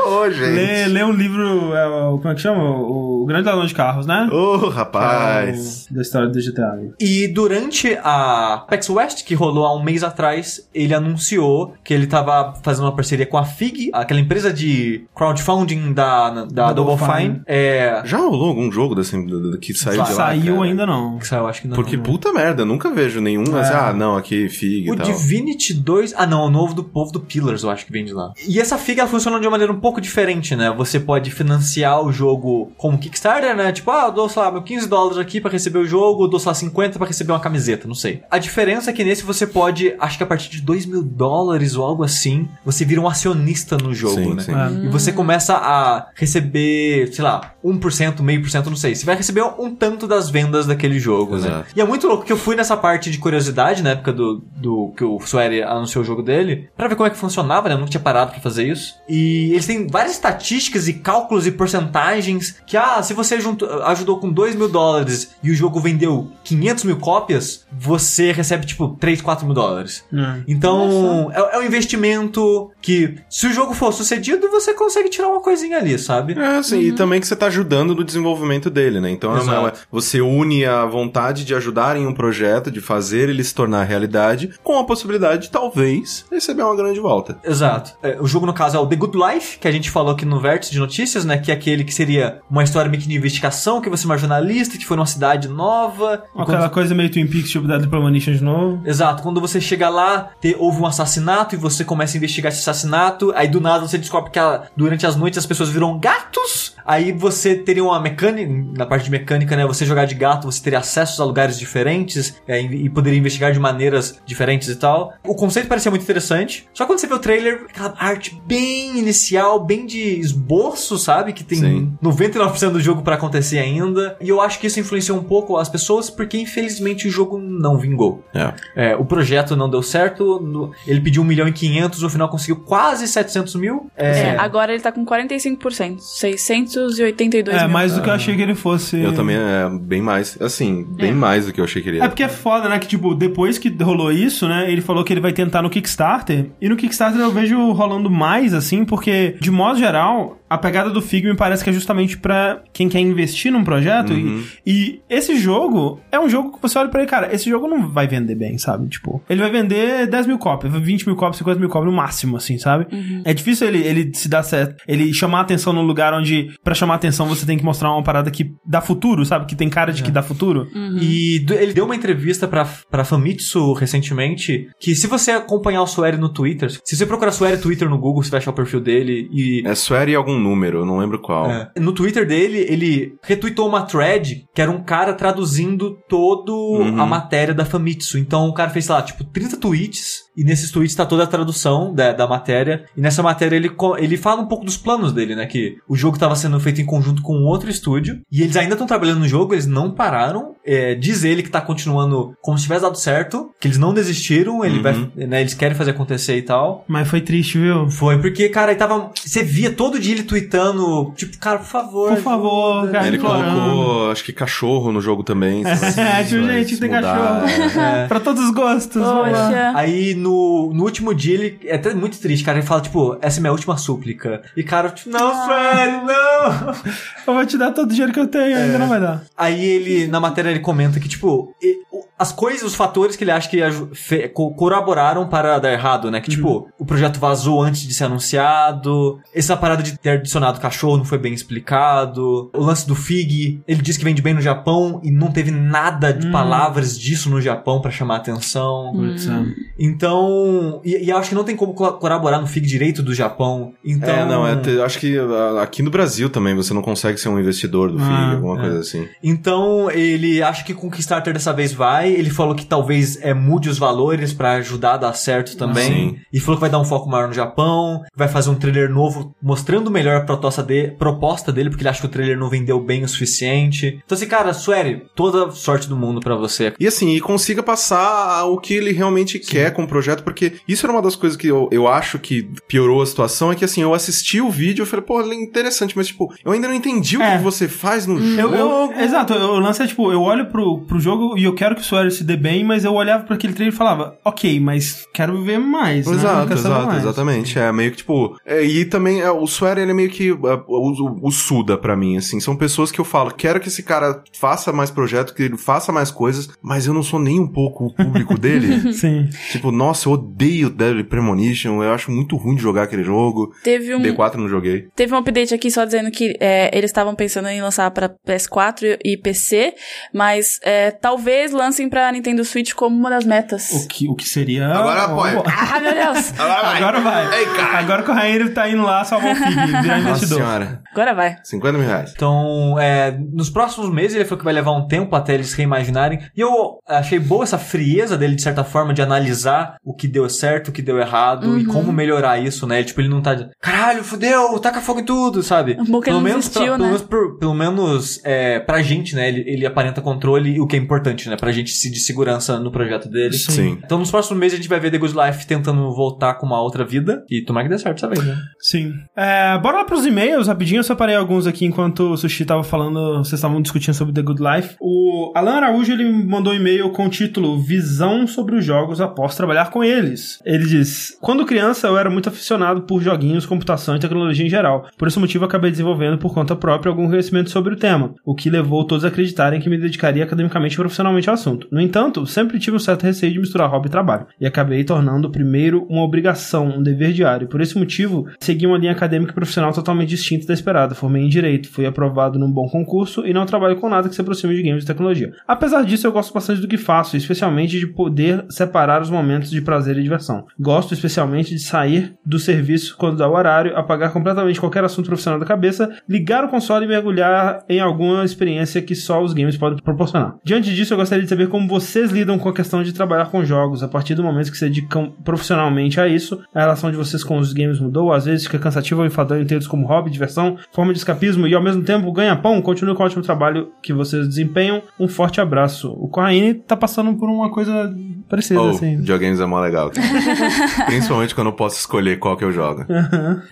Ô, Lê, lê um livro. é, o- como é que chama? O, o Grande Ladrão de Carros, né? Ô, rapaz. O- da história do GTA. E durante a PAX West, que rolou há um mês atrás, ele anunciou que ele tava fazendo uma parceria com a FIG, aquela empresa de crowdfunding da, da Double Double Fine. Fine. É. Já rolou algum jogo desse, que saiu de lá? Saiu cara? ainda não. Que saiu, acho que não. Porque não. puta merda, nunca vejo nenhum. assim, É. ah, não, aqui, FIG O tal. Divinity 2. Ah, não, o novo do povo do Pillars, eu acho que vem de lá. E essa figa ela funciona de uma maneira um pouco diferente, né? Você pode financiar o jogo como Kickstarter, né? Tipo, ah, eu dou, sei lá, meu 15 dólares aqui pra receber o jogo, eu dou, sei lá, 50 pra receber uma camiseta, não sei. A diferença é que nesse você pode, acho que a partir de 2 mil dólares ou algo assim, você vira um acionista no jogo, Sim, né? sim. É. E você começa a receber, sei lá, 1%, meio por cento, não sei. Você vai receber um tanto das vendas daquele jogo, né? Exato. E é muito louco que eu fui nessa parte de curiosidade na época do, do que o Swery anunciou o jogo dele, pra ver como é que funcionava, né? Eu nunca tinha parado pra fazer isso. E eles têm várias estatísticas e cálculos e porcentagens que, ah, se você juntou, ajudou com 2 mil dólares e o jogo vendeu 500 mil cópias, você recebe, tipo, 3, 4 mil dólares. É. Então, é, é um investimento que, se o jogo for sucedido, você consegue tirar uma coisinha ali, sabe? É, sim, e também que você tá ajudando no desenvolvimento dele, né? Então, é você une a vontade de ajudar em um projeto, de fazer ele se tornar realidade, com a possibilidade de, talvez, receber uma grande volta. Exato. É, o jogo, no caso, é o The Good Life, que a gente falou aqui no Vértice de Notícias, né? Que é aquele que seria uma história meio que de investigação, que você é uma jornalista, que foi numa cidade nova. e Aquela quando- coisa meio Twin Peaks, tipo Deadly Premonition de novo. Exato, quando você chega lá, te- houve um assassinato e você começa a investigar esse assassinato, aí do nada você descobre que a- durante as noites as pessoas viram gatos, aí você teria uma mecânica, na parte de mecânica, né, você jogar de gato, você teria acessos a lugares diferentes é, e poderia investigar de maneiras diferentes e tal. O conceito parecia muito interessante, só quando você vê o trailer, aquela arte bem inicial, bem de esboço, sabe, que tem Sim. 99% do jogo pra acontecer ainda, e eu acho que isso influenciou um pouco as pessoas, porque infelizmente o jogo não vingou. É. É, o projeto não deu certo, no- ele pediu 1 milhão e 500, no final conseguiu quase 700 mil. É, É, agora ele tá com 45%. 682 É, mil. mais do que eu achei que ele fosse. Eu também, é, bem mais, assim, bem É. mais do que eu achei que ele ia. É porque é foda, né? Que, tipo, depois que rolou isso, né? Ele falou que ele vai tentar no Kickstarter. E no Kickstarter eu vejo rolando mais, assim, porque, de modo geral, a pegada do Fig me parece que é justamente pra quem quer investir num projeto. E, e esse jogo é um jogo que você olha pra ele, cara, esse jogo não vai vender bem, sabe? Tipo, ele vai vender 10 mil cópias, 20 mil cópias, 50 mil cópias no máximo, assim, sabe? É difícil ele, ele se dar certo. Ele chamar atenção num lugar onde, pra chamar atenção, você tem que mostrar uma parada que dá futuro, sabe? Que tem cara de que dá futuro. E do- ele deu uma entrevista pra, pra Famitsu recentemente, que se você acompanhar o Sueri no Twitter, se você procurar Sueri Twitter no Google, você vai achar o perfil dele e... É Swear e algum número, eu não lembro qual. É. No Twitter dele, ele retweetou uma thread que era um cara traduzindo todo Uhum. a matéria da Famitsu. Então o cara fez, sei lá, tipo, 30 tweets, e nesses tweets tá toda a tradução da, da matéria. E nessa matéria ele, ele fala um pouco dos planos dele, né? Que o jogo tava sendo feito em conjunto com outro estúdio, e eles ainda estão trabalhando no jogo, eles não pararam. É, diz ele que tá continuando como se tivesse dado certo, que eles não desistiram, ele Uhum. vai, né, eles querem fazer acontecer e tal. Mas foi triste, viu? Foi, porque, cara, ele tava. Você via todo dia ele tweetando, tipo, cara, por favor. Por favor, ajuda. cara. Ele implorando. colocou, acho que cachorro no jogo também. É, tipo, gente, tem cachorro. É. pra todos os gostos. Poxa. Aí no, no último dia ele é até muito triste, cara. Ele fala, tipo, essa é minha última súplica. E cara, tipo, não, velho, não! Eu vou te dar todo o dinheiro que eu tenho, ainda não vai dar. Aí ele, na matéria, ele comenta que, tipo, as coisas, os fatores que ele acha que aju- fe- co- corroboraram para dar errado, né? Que, tipo, o projeto vazou antes de ser anunciado, essa parada de ter adicionado cachorro não foi bem explicado, o lance do Fig, ele disse que vende bem no Japão e não teve nada de Hum. palavras disso no Japão pra chamar atenção. É. Então, e, e acho que não tem como co- corroborar no FIG direito do Japão. Então, É, não, é, acho que aqui no Brasil também você não consegue ser um investidor do FIG, Ah, alguma é. coisa assim. Então, ele acha que com o Kickstarter dessa vez vai. Ele falou que talvez é, mude os valores pra ajudar a dar certo também. Sim. E falou que vai dar um foco maior no Japão. Vai fazer um trailer novo mostrando melhor a proposta, de, proposta dele, porque ele acha que o trailer não vendeu bem o suficiente. Então, assim, cara, Sueri, toda sorte do mundo pra você. E assim, e consiga passar o que ele realmente quer com o projeto, porque isso era uma das coisas que eu, eu acho que piorou a situação, é que assim, eu assisti o vídeo e falei, pô, ele é interessante, mas tipo, eu ainda não entendi o É. que você faz no Eu, jogo. eu- exato, o lance é tipo, eu olho pro, pro jogo e eu quero que o Se dê bem, mas eu olhava pra aquele trailer e falava, ok, mas quero ver mais. né? Exato, quero saber exato, mais. exatamente. É meio que tipo. é, e também é, o Swear, ele é meio que é, o, o, Suda pra mim, assim. São pessoas que eu falo, quero que esse cara faça mais projeto, que ele faça mais coisas, mas eu não sou nem um pouco o público dele. Sim. tipo, nossa, eu odeio Deadly Premonition, eu acho muito ruim de jogar aquele jogo. Teve um, D4 não joguei. teve um update aqui só dizendo que é, eles estavam pensando em lançar pra PS4 e PC, mas é, talvez lancem lançassem pra Nintendo Switch como uma das metas. O que, o que seria... Agora apoia. Ah, meu Deus! Agora vai. Agora vai. Ei, cara. Agora que o Rainer tá indo lá salvar o Fig, virar Nossa investidor. senhora. Agora vai. 50 mil reais. Então, é, nos próximos meses ele falou que vai levar um tempo até eles reimaginarem. E eu achei boa essa frieza dele, de certa forma, de analisar o que deu certo, o que deu errado e como melhorar isso, né? Tipo, ele não tá de, caralho, fudeu, taca fogo em tudo, sabe? Um não desistiu, pra, né? pelo menos, pelo menos é, pra gente, né? Ele, ele aparenta controle, o que é importante, né? Pra gente se de segurança no projeto dele. Sim. Então, nos próximos meses a gente vai ver The Good Life tentando voltar com uma outra vida. E tomara que dê certo essa vez, né? Sim. É, bora lá pros e-mails, rapidinho. Eu separei alguns aqui enquanto o Sushi tava falando, vocês estavam discutindo sobre The Good Life. O Alan Araújo, ele me mandou um e-mail com o título Visão sobre os jogos após trabalhar com eles. Ele diz, quando criança eu era muito aficionado por joguinhos, computação e tecnologia em geral. Por esse motivo eu acabei desenvolvendo por conta própria algum conhecimento sobre o tema, o que levou todos a acreditarem que me dedicaria academicamente e profissionalmente ao assunto. No entanto, sempre tive um certo receio de misturar hobby e trabalho, e acabei tornando primeiro uma obrigação, um dever diário. Por esse motivo, segui uma linha acadêmica e profissional totalmente distinta da esperada. Formei em Direito, fui aprovado num bom concurso e não trabalho com nada que se aproxime de games e tecnologia. Apesar disso, eu gosto bastante do que faço, especialmente de poder separar os momentos de prazer e diversão. Gosto especialmente de sair do serviço quando dá o horário, apagar completamente qualquer assunto profissional da cabeça, ligar o console e mergulhar em alguma experiência que só os games podem proporcionar. Diante disso, eu gostaria de saber como vocês lidam com a questão de trabalhar com jogos. A partir do momento que se dedicam profissionalmente a isso, a relação de vocês com os games mudou, às vezes fica cansativo ou enfadonho ter como hobby, diversão, forma de escapismo e ao mesmo tempo ganha pão. Continue com o ótimo trabalho que vocês desempenham. Um forte abraço. O Corraine tá passando por uma coisa parecida, Oh, assim. videogames é mó legal. Principalmente quando eu posso escolher qual que eu jogo.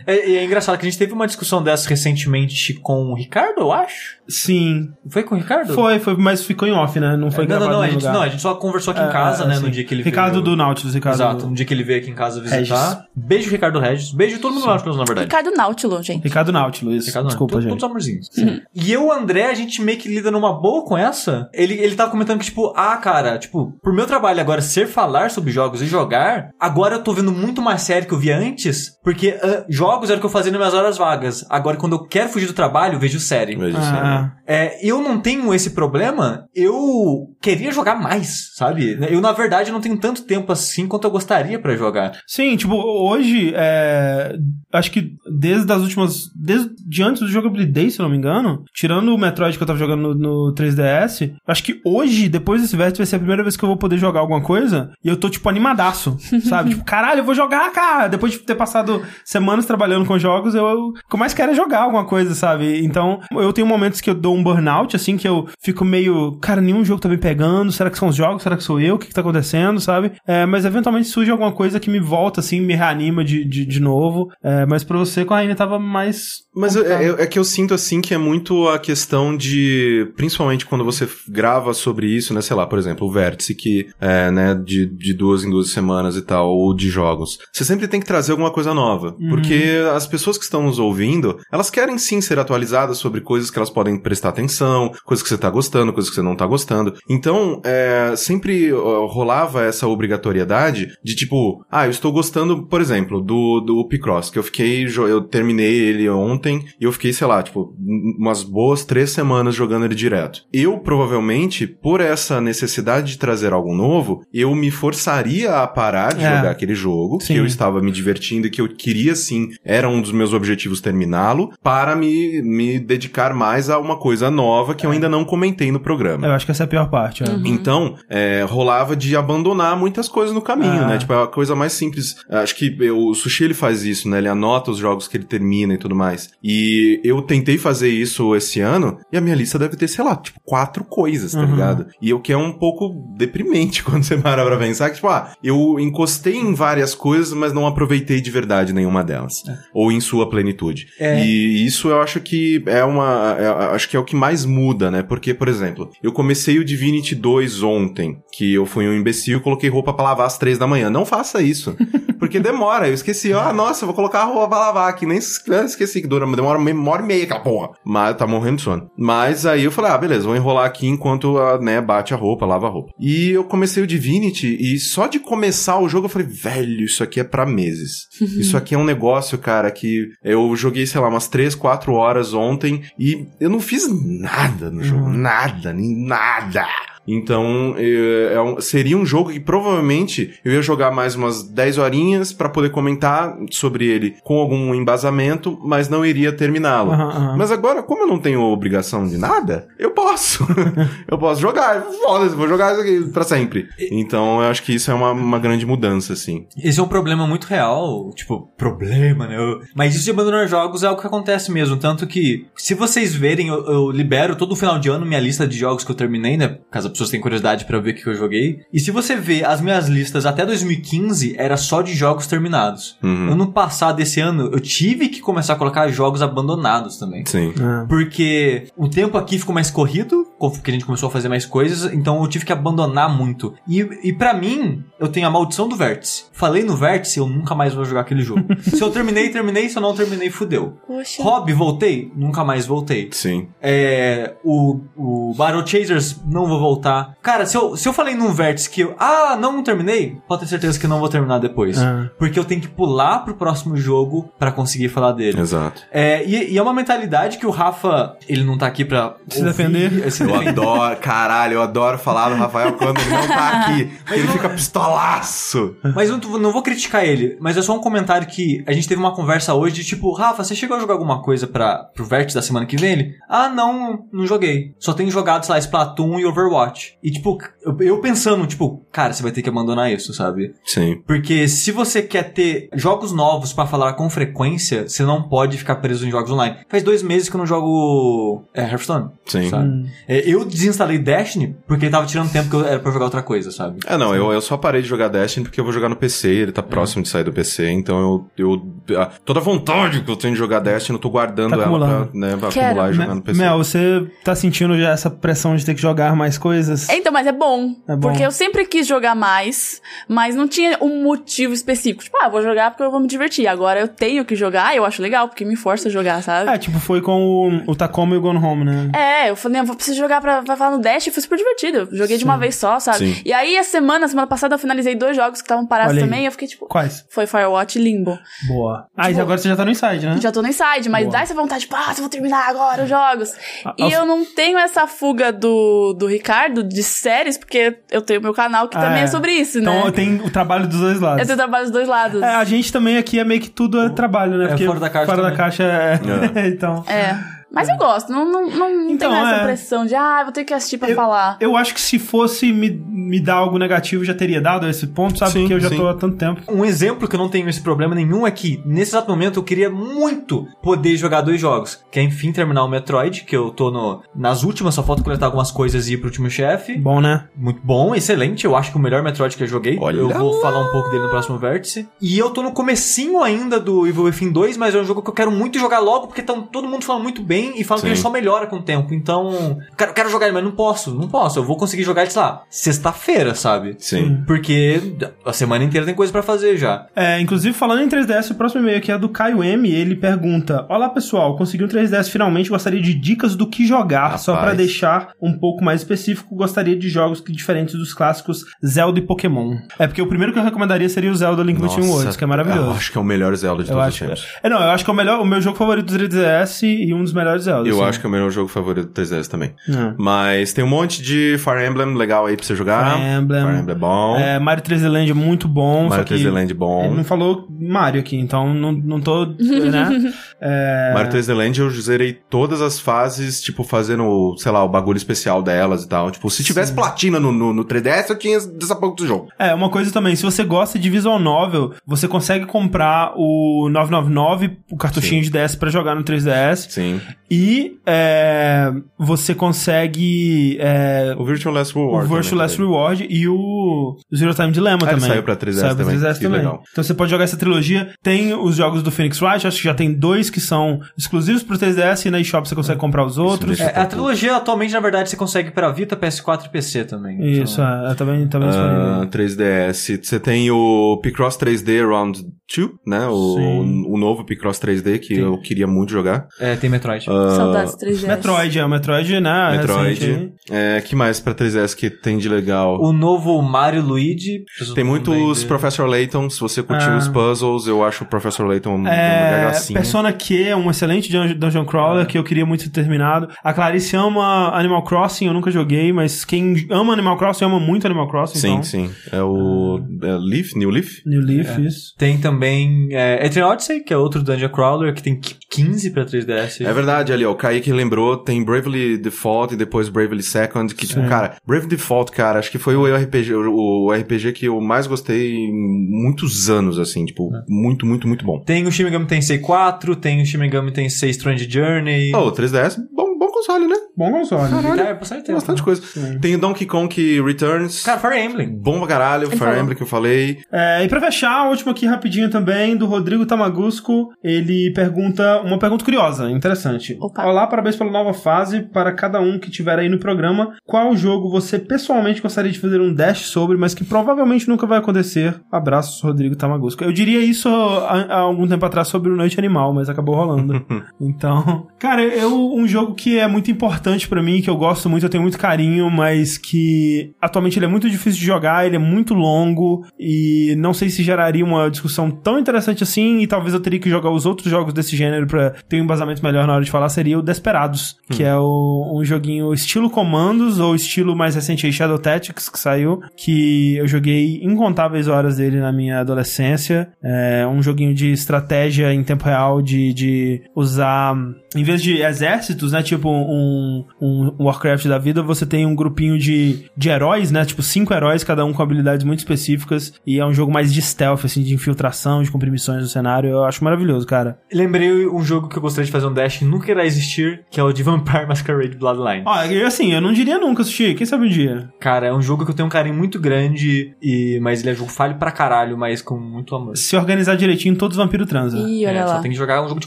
É, e é engraçado que a gente teve uma discussão dessa recentemente com o Ricardo, eu acho. Sim. Foi com o Ricardo? Foi, foi, mas ficou em off, né? Não foi É, não, não, gravado não, a em gente, lugar. não, a gente só conversou aqui em É, casa, é, né, sim. no dia que ele Ricardo veio. do Nautilus, Ricardo. Exato, no dia que ele veio aqui em casa visitar. Regis. Beijo, Ricardo Regis. Beijo todo mundo Nautilus, na verdade. Ricardo Nautilo, gente. Ricardo Nautilus. Ricardo, Desculpa, todos, gente. todos amorzinhos. E eu, o André, a gente meio que lida numa boa com essa. Ele, ele tava comentando que, tipo, ah, cara, tipo, por meu trabalho agora ser falar sobre jogos e jogar, agora eu tô vendo muito mais série que eu via antes, porque ah, jogos era o que eu fazia nas minhas horas vagas. Agora, quando eu quero fugir do trabalho, eu vejo série. Vejo isso? Ah, É, eu não tenho esse problema, eu queria jogar mais, sabe? Eu, na verdade, não tenho tanto tempo assim quanto eu gostaria pra jogar. Sim, tipo, hoje, é, acho que desde as últimas. Desde antes do Jogabilidade, se eu não me engano, tirando o Metroid que eu tava jogando no, no 3DS, acho que hoje, depois desse vértice, vai ser a primeira vez que eu vou poder jogar alguma coisa e eu tô, tipo, animadaço, sabe? tipo, caralho, eu vou jogar, cara! Depois de ter passado semanas trabalhando com jogos, eu, eu o que eu mais quero é jogar alguma coisa, sabe? Então, eu tenho momentos que eu dou um burnout, assim, que eu fico meio, cara, nenhum jogo tá me pegando, será que são os jogos? Será que sou eu? O que que tá acontecendo, sabe? É, mas eventualmente surge alguma coisa que me volta, assim, me reanima de, de, de novo. É, mas pra você, com a Rainha tava mais. Mas é, é que eu sinto assim que é muito a questão de. Principalmente quando você grava sobre isso, né? Sei lá, por exemplo, o vértice que é, né, de, de duas em duas semanas e tal, ou de jogos. Você sempre tem que trazer alguma coisa nova. Porque as pessoas que estão nos ouvindo, elas querem sim ser atualizadas sobre coisas que elas podem prestar atenção, coisas que você tá gostando, coisas que você não tá gostando. Então, é, sempre ó, rolava essa obrigatoriedade de tipo, ah, eu estou gostando, por exemplo, do, do Picross, que eu fiquei, eu terminei ele ontem e eu fiquei, sei lá, tipo, um- umas boas três semanas jogando ele direto. Eu, provavelmente, por essa necessidade de trazer algo novo, eu me forçaria a parar de É. jogar aquele jogo, Sim. que eu estava me divertindo e que eu queria sim, era um dos meus objetivos terminá-lo, para me, me dedicar mais a uma coisa nova que eu ainda não comentei no programa. Eu acho que essa é a pior parte. É. Então, é, rolava de abandonar muitas coisas no caminho, Ah. né? Tipo, é a coisa mais simples. Acho que o Sushi ele faz isso, né? Ele anota os jogos que ele termina e tudo mais. E eu tentei fazer isso esse ano e a minha lista deve ter, sei lá, tipo, quatro coisas, tá Uhum. ligado? E o que é um pouco deprimente quando você para pra pensar que, tipo, ah, eu encostei em várias coisas, mas não aproveitei de verdade nenhuma delas. Ou em sua plenitude. É. E isso eu acho que é uma. é- acho que é o que mais muda, né? Porque, por exemplo, eu comecei o Divinity 2 ontem, que eu fui um imbecil e coloquei roupa pra lavar às três da manhã. Não faça isso. Porque demora. Eu esqueci, ah, nossa, vou colocar a roupa pra lavar aqui. Nem es- esqueci que dura, demora uma hora e meia aquela porra. Mas tá morrendo de sono. Mas aí eu falei, ah, beleza, vou enrolar aqui enquanto a, né, bate a roupa, lava a roupa. E eu comecei o Divinity e só de começar o jogo eu falei, velho, isso aqui é pra meses. Isso aqui é um negócio, cara, que eu joguei, sei lá, umas 3, 4 horas ontem e eu não fiz nada no jogo. Nada, nem nada. Então, é, é um- seria um jogo que provavelmente eu ia jogar mais umas 10 horinhas pra poder comentar sobre ele com algum embasamento, mas não iria terminá-lo. Aham, aham. Mas agora, como eu não tenho obrigação de nada, eu posso. eu posso jogar. Foda-se, vou jogar isso aqui pra sempre. Então, eu acho que isso é uma, uma grande mudança, assim. Esse é um problema muito real, tipo, problema, né? Eu- Mas isso de abandonar jogos é algo que acontece mesmo. Tanto que, se vocês verem, eu, eu libero todo final de ano minha lista de jogos que eu terminei, né? Caso pessoas tenham curiosidade pra ver o que eu joguei. E se você ver as minhas listas até 2015, era só de jogos terminados. Uhum. Ano passado, esse ano, eu tive que começar a colocar jogos abandonados também. Sim. É. Porque o tempo aqui ficou mais corrido, porque a gente começou a fazer mais coisas, então eu tive que abandonar muito. E, e para mim, eu tenho a maldição do vértice. Falei no vértice, eu nunca mais vou jogar aquele jogo. se eu terminei, terminei, se eu não terminei, fudeu. Poxa. Hobby, voltei? Nunca mais voltei. Sim. É, o, o Battle Chasers, não vou voltar. Cara, se eu, se eu falei num vértice que eu, ah, não terminei, pode ter certeza que eu não vou terminar depois. Ah. Porque eu tenho que pular pro próximo jogo pra conseguir falar dele. Exato. É, e, e é uma mentalidade que o Rafa, ele não tá aqui pra Se ouvir, defender. se Eu adoro, caralho, eu adoro falar do Rafael quando ele não tá aqui. ele fica pistolaço. Mas eu não, não vou criticar ele, mas é só um comentário que a gente teve uma conversa hoje de tipo, Rafa, você chegou a jogar alguma coisa para pro Vértice da semana que vem? Ele, ah, não, não joguei. Só tenho jogado, sei lá, Splatoon e Overwatch. E tipo, eu, pensando, tipo, cara, você vai ter que abandonar isso, sabe? Sim. Porque se você quer ter jogos novos pra falar com frequência, você não pode ficar preso em jogos online. Faz dois meses que eu não jogo é, Hearthstone. Sim. Sabe? É, eu desinstalei Destiny porque ele tava tirando tempo que eu era pra jogar outra coisa, sabe? É, não, eu, eu só parei de jogar Destiny porque eu vou jogar no PC, ele tá próximo de sair do PC, então eu, eu a- toda a vontade que eu tenho de jogar Destiny, eu tô guardando Tá ela acumulando. pra, né, pra acumular e jogar Me- no PC. Mel, você tá sentindo já essa pressão de ter que jogar mais coisas? Então, mas é bom, É bom. Porque eu sempre quis jogar mais, mas não tinha um motivo específico. Tipo, ah, vou jogar porque eu vou me divertir. Agora eu tenho que jogar, eu acho legal, porque me força a jogar, sabe? É, tipo, foi com o, o Tacoma e o Gone Home, né? É, eu falei, eu vou precisar jogar pra, pra falar no Dash e foi super divertido. Eu joguei de uma vez só, sabe? Sim. E aí, a semana, semana passada, eu finalizei dois jogos que estavam parados Olha aí. também. E eu fiquei tipo, Quais? foi Firewatch e Limbo. Boa. Ah, e Tipo, agora você já tá no Inside, né? Já tô no Inside, mas Boa. dá essa vontade, tipo, ah, eu vou terminar agora os jogos. Ah, e aos- eu não tenho essa fuga do, do Ricardo de séries, porque eu tenho meu canal que Ah, também é. é sobre isso, Então né? tem o trabalho dos dois lados. Eu tenho trabalho dos dois lados. É, a gente também aqui é meio que tudo é trabalho, né? É, Porque fora da caixa Fora da também. caixa é. então. É. Mas eu gosto, não, não, não, não Então, tenho essa é. pressão de, ah, vou ter que assistir pra falar. Eu acho que se fosse me, me dar algo negativo, já teria dado esse ponto, sabe? Sim, Porque eu já sim. tô há tanto tempo. Um exemplo que eu não tenho esse problema nenhum é que, nesse exato momento, eu queria muito poder jogar dois jogos. Que é, enfim, terminar o Metroid, que eu tô no, nas últimas, só falta coletar algumas coisas e ir pro último chefe. Bom, né? Muito bom, excelente. Eu acho que o melhor Metroid que eu joguei. Olha eu vou falar um pouco dele no próximo vértice. E eu tô no comecinho ainda do Evil Within 2, mas é um jogo que eu quero muito jogar logo, porque tão todo mundo falando muito bem e falam que Sim. ele só melhora com o tempo. Então, quero, quero jogar ele, mas não posso, não posso. Eu vou conseguir jogar ele, sei lá, sexta-feira, sabe? Sim. Porque a semana inteira tem coisa pra fazer já. É, inclusive, falando em 3DS, o próximo e-mail aqui é do Caio M. Ele pergunta: Olá pessoal, consegui um 3DS finalmente. Gostaria de dicas do que jogar. Só Rapaz. pra deixar um pouco mais específico, gostaria de jogos que diferentes dos clássicos Zelda e Pokémon. É porque o primeiro que eu recomendaria seria o Zelda Link Between Worlds, que é Eu maravilhoso. acho que é o melhor Zelda de Eu todos acho, os tempos. é, não, eu acho que é o melhor, o meu jogo favorito do 3DS e um dos melhores Zelda. Eu assim. acho que é o meu jogo favorito do 3DS também. É. Mas tem um monte de Fire Emblem legal aí pra você jogar. Fire Emblem. Fire Emblem é bom. É, Mario 3D Land é muito bom. Mario só que 3D Land é bom. Ele não falou Mario aqui, então não, não tô. né? É, Mario 3D Land eu zerei todas as fases, tipo, fazendo, sei lá, o bagulho especial delas e tal. Tipo, se tivesse platina no, no, no 3DS, eu tinha dessa pouco do jogo. É, uma coisa também, se você gosta de visual novel, você consegue comprar o 999, o cartuchinho de DS pra jogar no 3DS, Sim. e é, você consegue é, O Virtual Last o Reward. Virtual também, Last tá Reward e o Zero Time Dilemma Ah, também. saiu pra 3DS Saiu pra também? 3DS Que também. Então você pode jogar essa trilogia. Tem os jogos do Phoenix Wright, acho que já tem dois que são exclusivos pro 3DS e na eShop você consegue comprar os outros. É, a trilogia atualmente, na verdade, você consegue pra Vita, PS4 e PC também. Isso, Então, é, é também, também disponível. 3DS. Você tem o Picross 3D Round 2, né? O, o novo Picross 3D, que Sim. eu queria muito jogar. É, tem Metroid. Saudades 3DS. Metroid, é o Metroid, né? recente aí. Metroid. É, que mais pra 3DS que tem de legal? O novo Mario Luigi. Tem muitos Professor Layton, se você curtiu Ah. os puzzles, eu acho o Professor Layton uma É, gracinha. Persona Q é um excelente dun- dungeon crawler que eu queria muito ter terminado. A Clarice ama Animal Crossing, eu nunca joguei, mas quem ama Animal Crossing ama muito Animal Crossing. Sim, então. sim. É o é Leaf, New Leaf? New Leaf, isso. Tem também é, Etrian Odyssey, que é outro Dungeon Crawler, que tem 15 pra 3DS. É verdade, ali, ó. O Kaique lembrou, tem Bravely Default e depois Bravely Second, que, tipo, cara, Bravely Default, cara, acho que foi o RPG, o, RPG que eu mais gostei em muitos anos, assim, tipo, muito, muito, muito bom. Tem o Shin Megami Tensei 4, tem o Shin Megami Tensei Strange Journey. Oh, o 3DS, bom, bom console, né? Bom console. Cara, é Tem tempo. bastante coisa. Tem o Donkey Kong Returns. Cara, Fire Emblem. Bom pra caralho, Fire falou. Emblem que eu falei. É, e pra fechar, a última aqui rapidinho também, do Rodrigo Tamagusco. Ele pergunta uma pergunta curiosa, interessante. Opa. Olá, parabéns pela nova fase. Para cada um que tiver aí no programa, qual jogo você pessoalmente gostaria de fazer um dash sobre, mas que provavelmente nunca vai acontecer? Abraços, Rodrigo Tamagusco. Eu diria isso há, há algum tempo atrás sobre o Noite Animal, mas acabou rolando. então, cara, eu um jogo que é muito importante pra mim, que eu gosto muito, eu tenho muito carinho, mas que atualmente ele é muito difícil de jogar, ele é muito longo e não sei se geraria uma discussão tão interessante assim e talvez eu teria que jogar os outros jogos desse gênero pra ter um embasamento melhor na hora de falar, seria o Desperados, que é o- um joguinho estilo Comandos ou estilo mais recente aí Shadow Tactics que saiu, que eu joguei incontáveis horas dele na minha adolescência. É um joguinho de estratégia em tempo real de, de usar em vez de exércitos, né? Tipo um, um Warcraft da vida, você tem um grupinho de, de heróis, né? Tipo cinco heróis, cada um com habilidades muito específicas. E é um jogo mais de stealth, assim, de infiltração, de cumprir missões no cenário. Eu acho maravilhoso, cara. Lembrei um jogo que eu gostaria de fazer um dash e nunca irá existir, que é o de Vampire Masquerade Bloodline. Ó, e assim, eu não diria nunca assistir. Quem sabe um dia? Cara, é um jogo que eu tenho um carinho muito grande, e mas ele é jogo falho pra caralho, mas com muito amor. Se organizar direitinho, todos os vampiros transam. Ih, olha É, lá. só tem que jogar um jogo de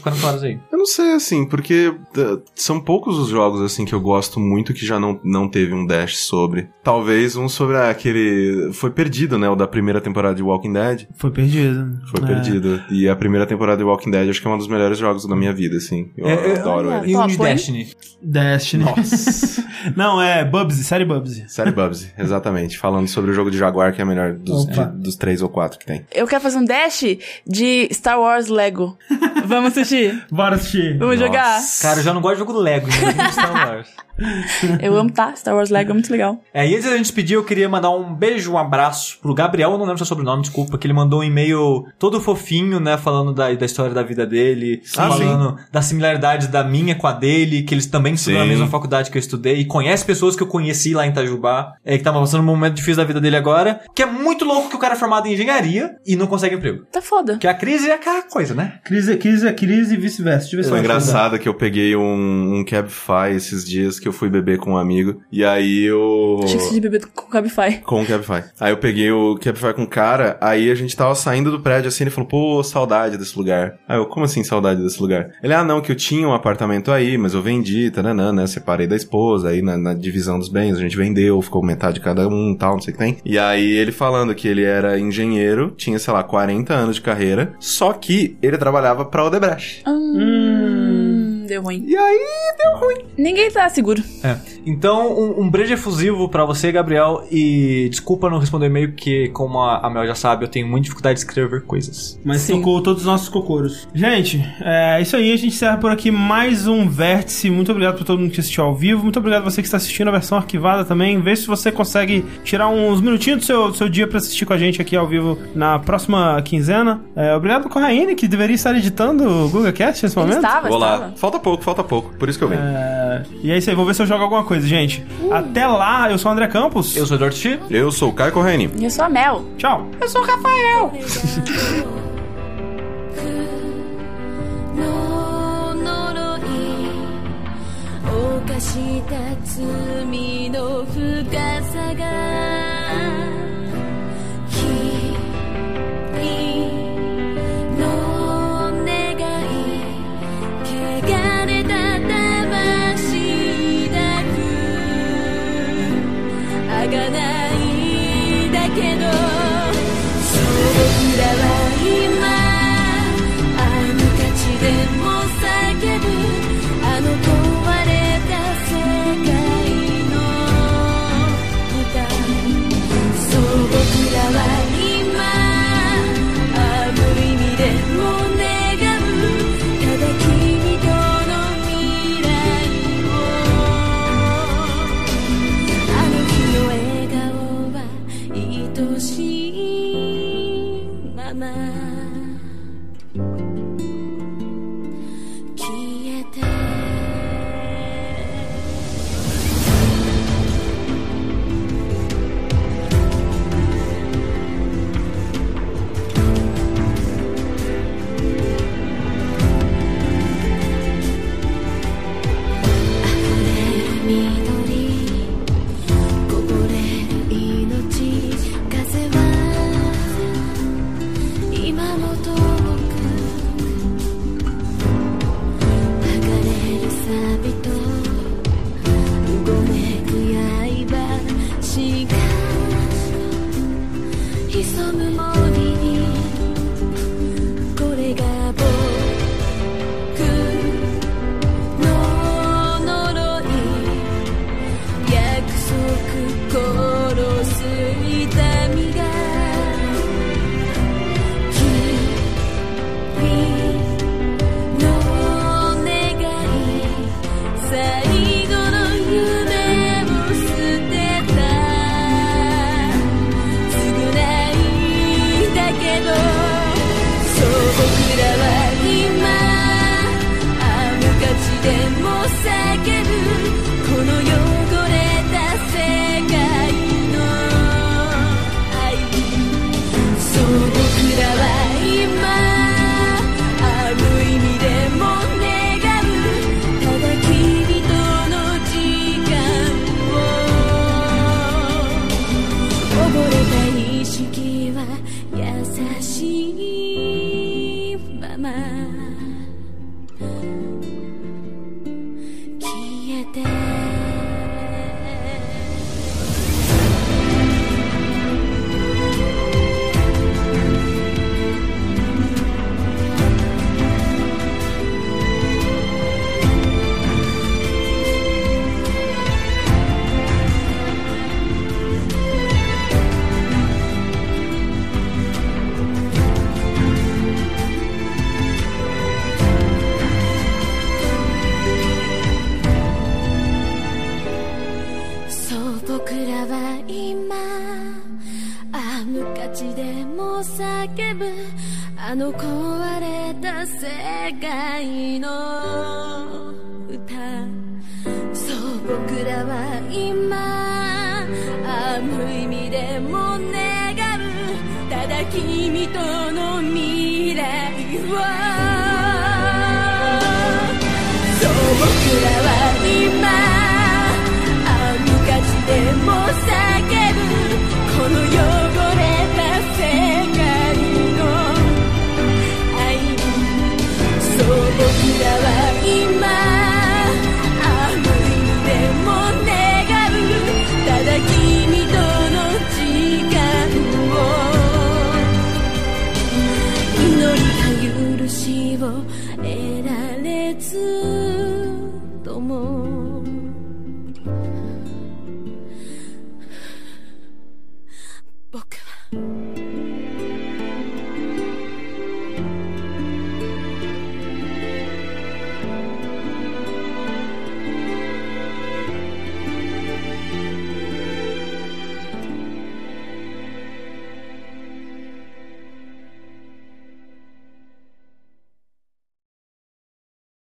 40 horas aí. Eu não sei, assim, porque uh, são poucos os jogos, assim, que eu gosto muito que já não, não teve um dash sobre. Talvez um sobre aquele... Foi perdido, né? O da primeira temporada de Walking Dead. Foi perdido. Foi É. perdido. E a primeira temporada de Walking Dead acho que é um dos melhores jogos da minha vida, assim. Eu É, é, adoro olha. ele. E um de? Destiny. Destiny. Nossa. não, é Bubsy, série Bubsy. Série Bubsy, exatamente. Falando sobre o jogo de Jaguar, que é o melhor dos, de- dos três ou quatro que tem. Eu quero fazer um dash de Star Wars Lego. Vamos assistir? Bora assistir. Vamos Nossa. jogar? Cara, eu já não gosto de jogo Lego, né? Eu amo, tá? Star Wars Lego é muito legal. É, e antes da gente despedir, eu queria mandar um beijo, um abraço pro Gabriel, eu não lembro seu sobrenome, desculpa, que ele mandou um e-mail todo fofinho, né, falando da, da história da vida dele, Ah, falando das similaridades da minha com a dele, que eles também estudam na Sim. mesma faculdade que eu estudei, e conhece pessoas que eu conheci lá em Itajubá, é, que estavam passando um momento difícil da vida dele agora, que é muito louco que o cara é formado em engenharia e não consegue emprego. Tá foda. Porque a crise é aquela coisa, né? Crise, crise é crise e vice-versa. Foi acho engraçado que eu peguei um, um Cabify esses dias que eu fui beber com um amigo. E aí eu. Achei que você de beber com Cabify. Com o Cabify. Aí eu peguei o Cabify com o cara, aí a gente tava saindo do prédio assim, ele falou, pô, saudade desse lugar. Aí eu, como assim saudade desse lugar? Ele, ah, não, que eu tinha um apartamento aí, mas eu vendi, taranã, né? Separei da esposa, aí na, na divisão dos bens a gente vendeu, ficou metade de cada um tal, não sei o que tem. E aí ele falando que ele era engenheiro, tinha, sei lá, 40 anos de carreira, só que ele trabalhava pra Odebrecht. Hum, deu ruim. E aí deu ruim. Ninguém tá seguro. É. Então, um, um beijo efusivo pra você, Gabriel, e desculpa não responder o e-mail, porque, como a, a Mel já sabe, eu tenho muita dificuldade de escrever coisas. Mas Sim. tocou todos os nossos cocoros. Gente, é isso aí. A gente encerra por aqui mais um Vértice. Muito obrigado por todo mundo que assistiu ao vivo. Muito obrigado a você que está assistindo a versão arquivada também. Vê se você consegue tirar uns minutinhos do seu, do seu dia pra assistir com a gente aqui ao vivo na próxima quinzena. É, obrigado com a Raine, que deveria estar editando o Google Cast nesse Ele momento. estava, Vou lá. estava. Falta pouco, falta pouco. Por isso que eu venho. É, e é isso aí. Vou ver se eu jogo alguma coisa, gente. Até lá. Eu sou o André Campos. Eu sou o Eduardo Chi. Eu sou o Caio Corrêne. E eu sou a Mel. Tchau. Eu sou o Rafael. の呪い犯した罪の深さが